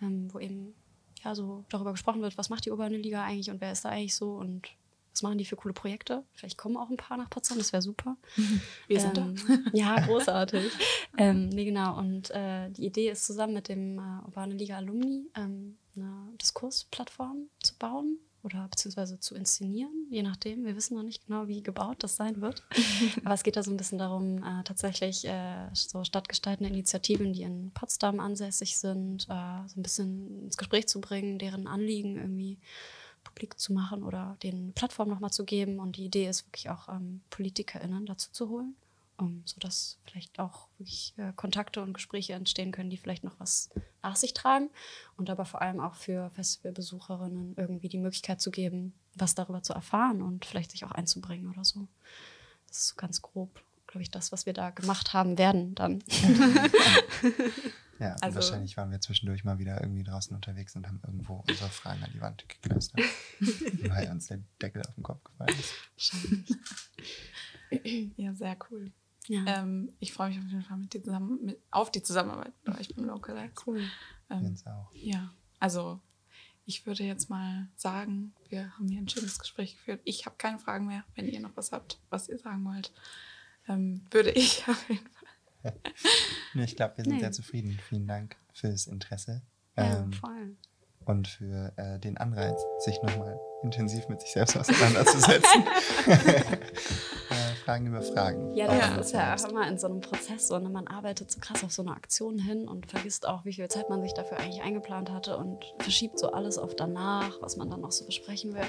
ähm, wo eben ja so darüber gesprochen wird, was macht die urbane Liga eigentlich und wer ist da eigentlich so und was machen die für coole Projekte. Vielleicht kommen auch ein paar nach Potsdam, das wäre super.
Wir sind
ähm,
da.
Ja, großartig. ähm, nee, genau. Und äh, die Idee ist zusammen mit dem äh, Urbane Liga Alumni ähm, eine Diskursplattform zu bauen oder beziehungsweise zu inszenieren, je nachdem. Wir wissen noch nicht genau, wie gebaut das sein wird. Aber es geht da so ein bisschen darum, äh, tatsächlich äh, so stadtgestaltende Initiativen, die in Potsdam ansässig sind, äh, so ein bisschen ins Gespräch zu bringen, deren Anliegen irgendwie publik zu machen oder eine Plattform nochmal zu geben. Und die Idee ist wirklich auch ähm, PolitikerInnen dazu zu holen, um, sodass vielleicht auch wirklich äh, Kontakte und Gespräche entstehen können, die vielleicht noch was nach sich tragen. Und aber vor allem auch für Festivalbesucherinnen irgendwie die Möglichkeit zu geben, was darüber zu erfahren und vielleicht sich auch einzubringen oder so. Das ist so ganz grob, glaube ich, das, was wir da gemacht haben werden dann.
Ja, und
Also-
wahrscheinlich waren wir zwischendurch mal wieder irgendwie draußen unterwegs und haben irgendwo unsere Fragen an die Wand gekleistert, weil uns der Deckel auf den Kopf gefallen ist.
Ja, sehr cool.
Ja,
Ähm, ich freue mich auf jeden Fall mit dir zusammen, mit, auf die Zusammenarbeit bei euch beim Localize.
cool.
Ähm,
auch.
ja, also ich würde jetzt mal sagen, wir haben hier ein schönes Gespräch geführt. Ich habe keine Fragen mehr. Wenn ihr noch was habt, was ihr sagen wollt, ähm, würde ich auf jeden Fall.
Nee, ich glaube, wir sind
Nee.
sehr zufrieden. Vielen Dank fürs Interesse
Ja,
ähm,
voll.
Und für äh, den Anreiz, sich nochmal intensiv mit sich selbst auseinanderzusetzen. äh, Fragen über Fragen.
Ja,
Auch
das ist ja auch immer in so einem Prozess so. Ne? Man arbeitet so krass auf so eine Aktion hin und vergisst auch, wie viel Zeit man sich dafür eigentlich eingeplant hatte und verschiebt so alles auf danach, was man dann noch so besprechen will.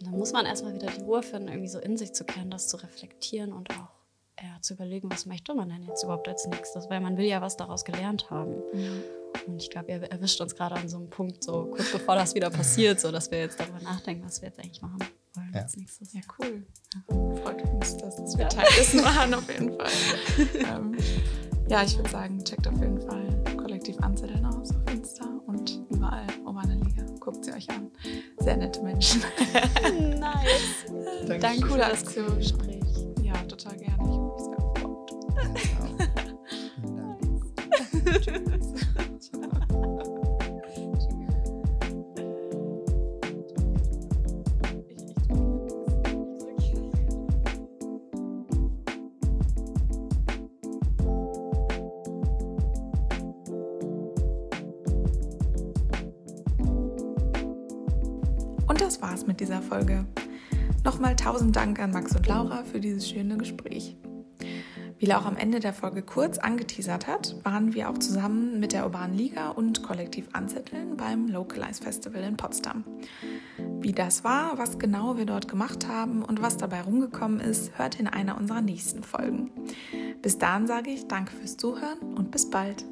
Und dann muss man erstmal wieder die Ruhe finden, irgendwie so in sich zu kennen, das zu reflektieren und auch ja, zu überlegen, was möchte man denn jetzt überhaupt als nächstes, weil man will ja was daraus gelernt haben. Und ich glaube, ihr erwischt uns gerade an so einem Punkt, so kurz bevor das wieder passiert, so dass wir jetzt darüber nachdenken, was wir jetzt eigentlich machen wollen
Ja.
als nächstes.
Ja, cool. Freut uns, dass wir Teil dessen waren, auf jeden Fall. ähm, Ja, ich würde sagen, checkt auf jeden Fall Kollektiv Anzetteln aus auf Insta und überall Urbane Liga. Guckt sie euch an. Sehr nette Menschen.
nice.
Danke, Danke coole Aktion. Und das war's mit dieser Folge. Nochmal tausend Dank an Max und Laura für dieses schöne Gespräch. Wie Laura am Ende der Folge kurz angeteasert hat, waren wir auch zusammen mit der Urbanen Liga und Kollektiv Anzetteln beim Localize Festival in Potsdam. Wie das war, was genau wir dort gemacht haben und was dabei rumgekommen ist, hört in einer unserer nächsten Folgen. Bis dahin sage ich danke fürs Zuhören und bis bald.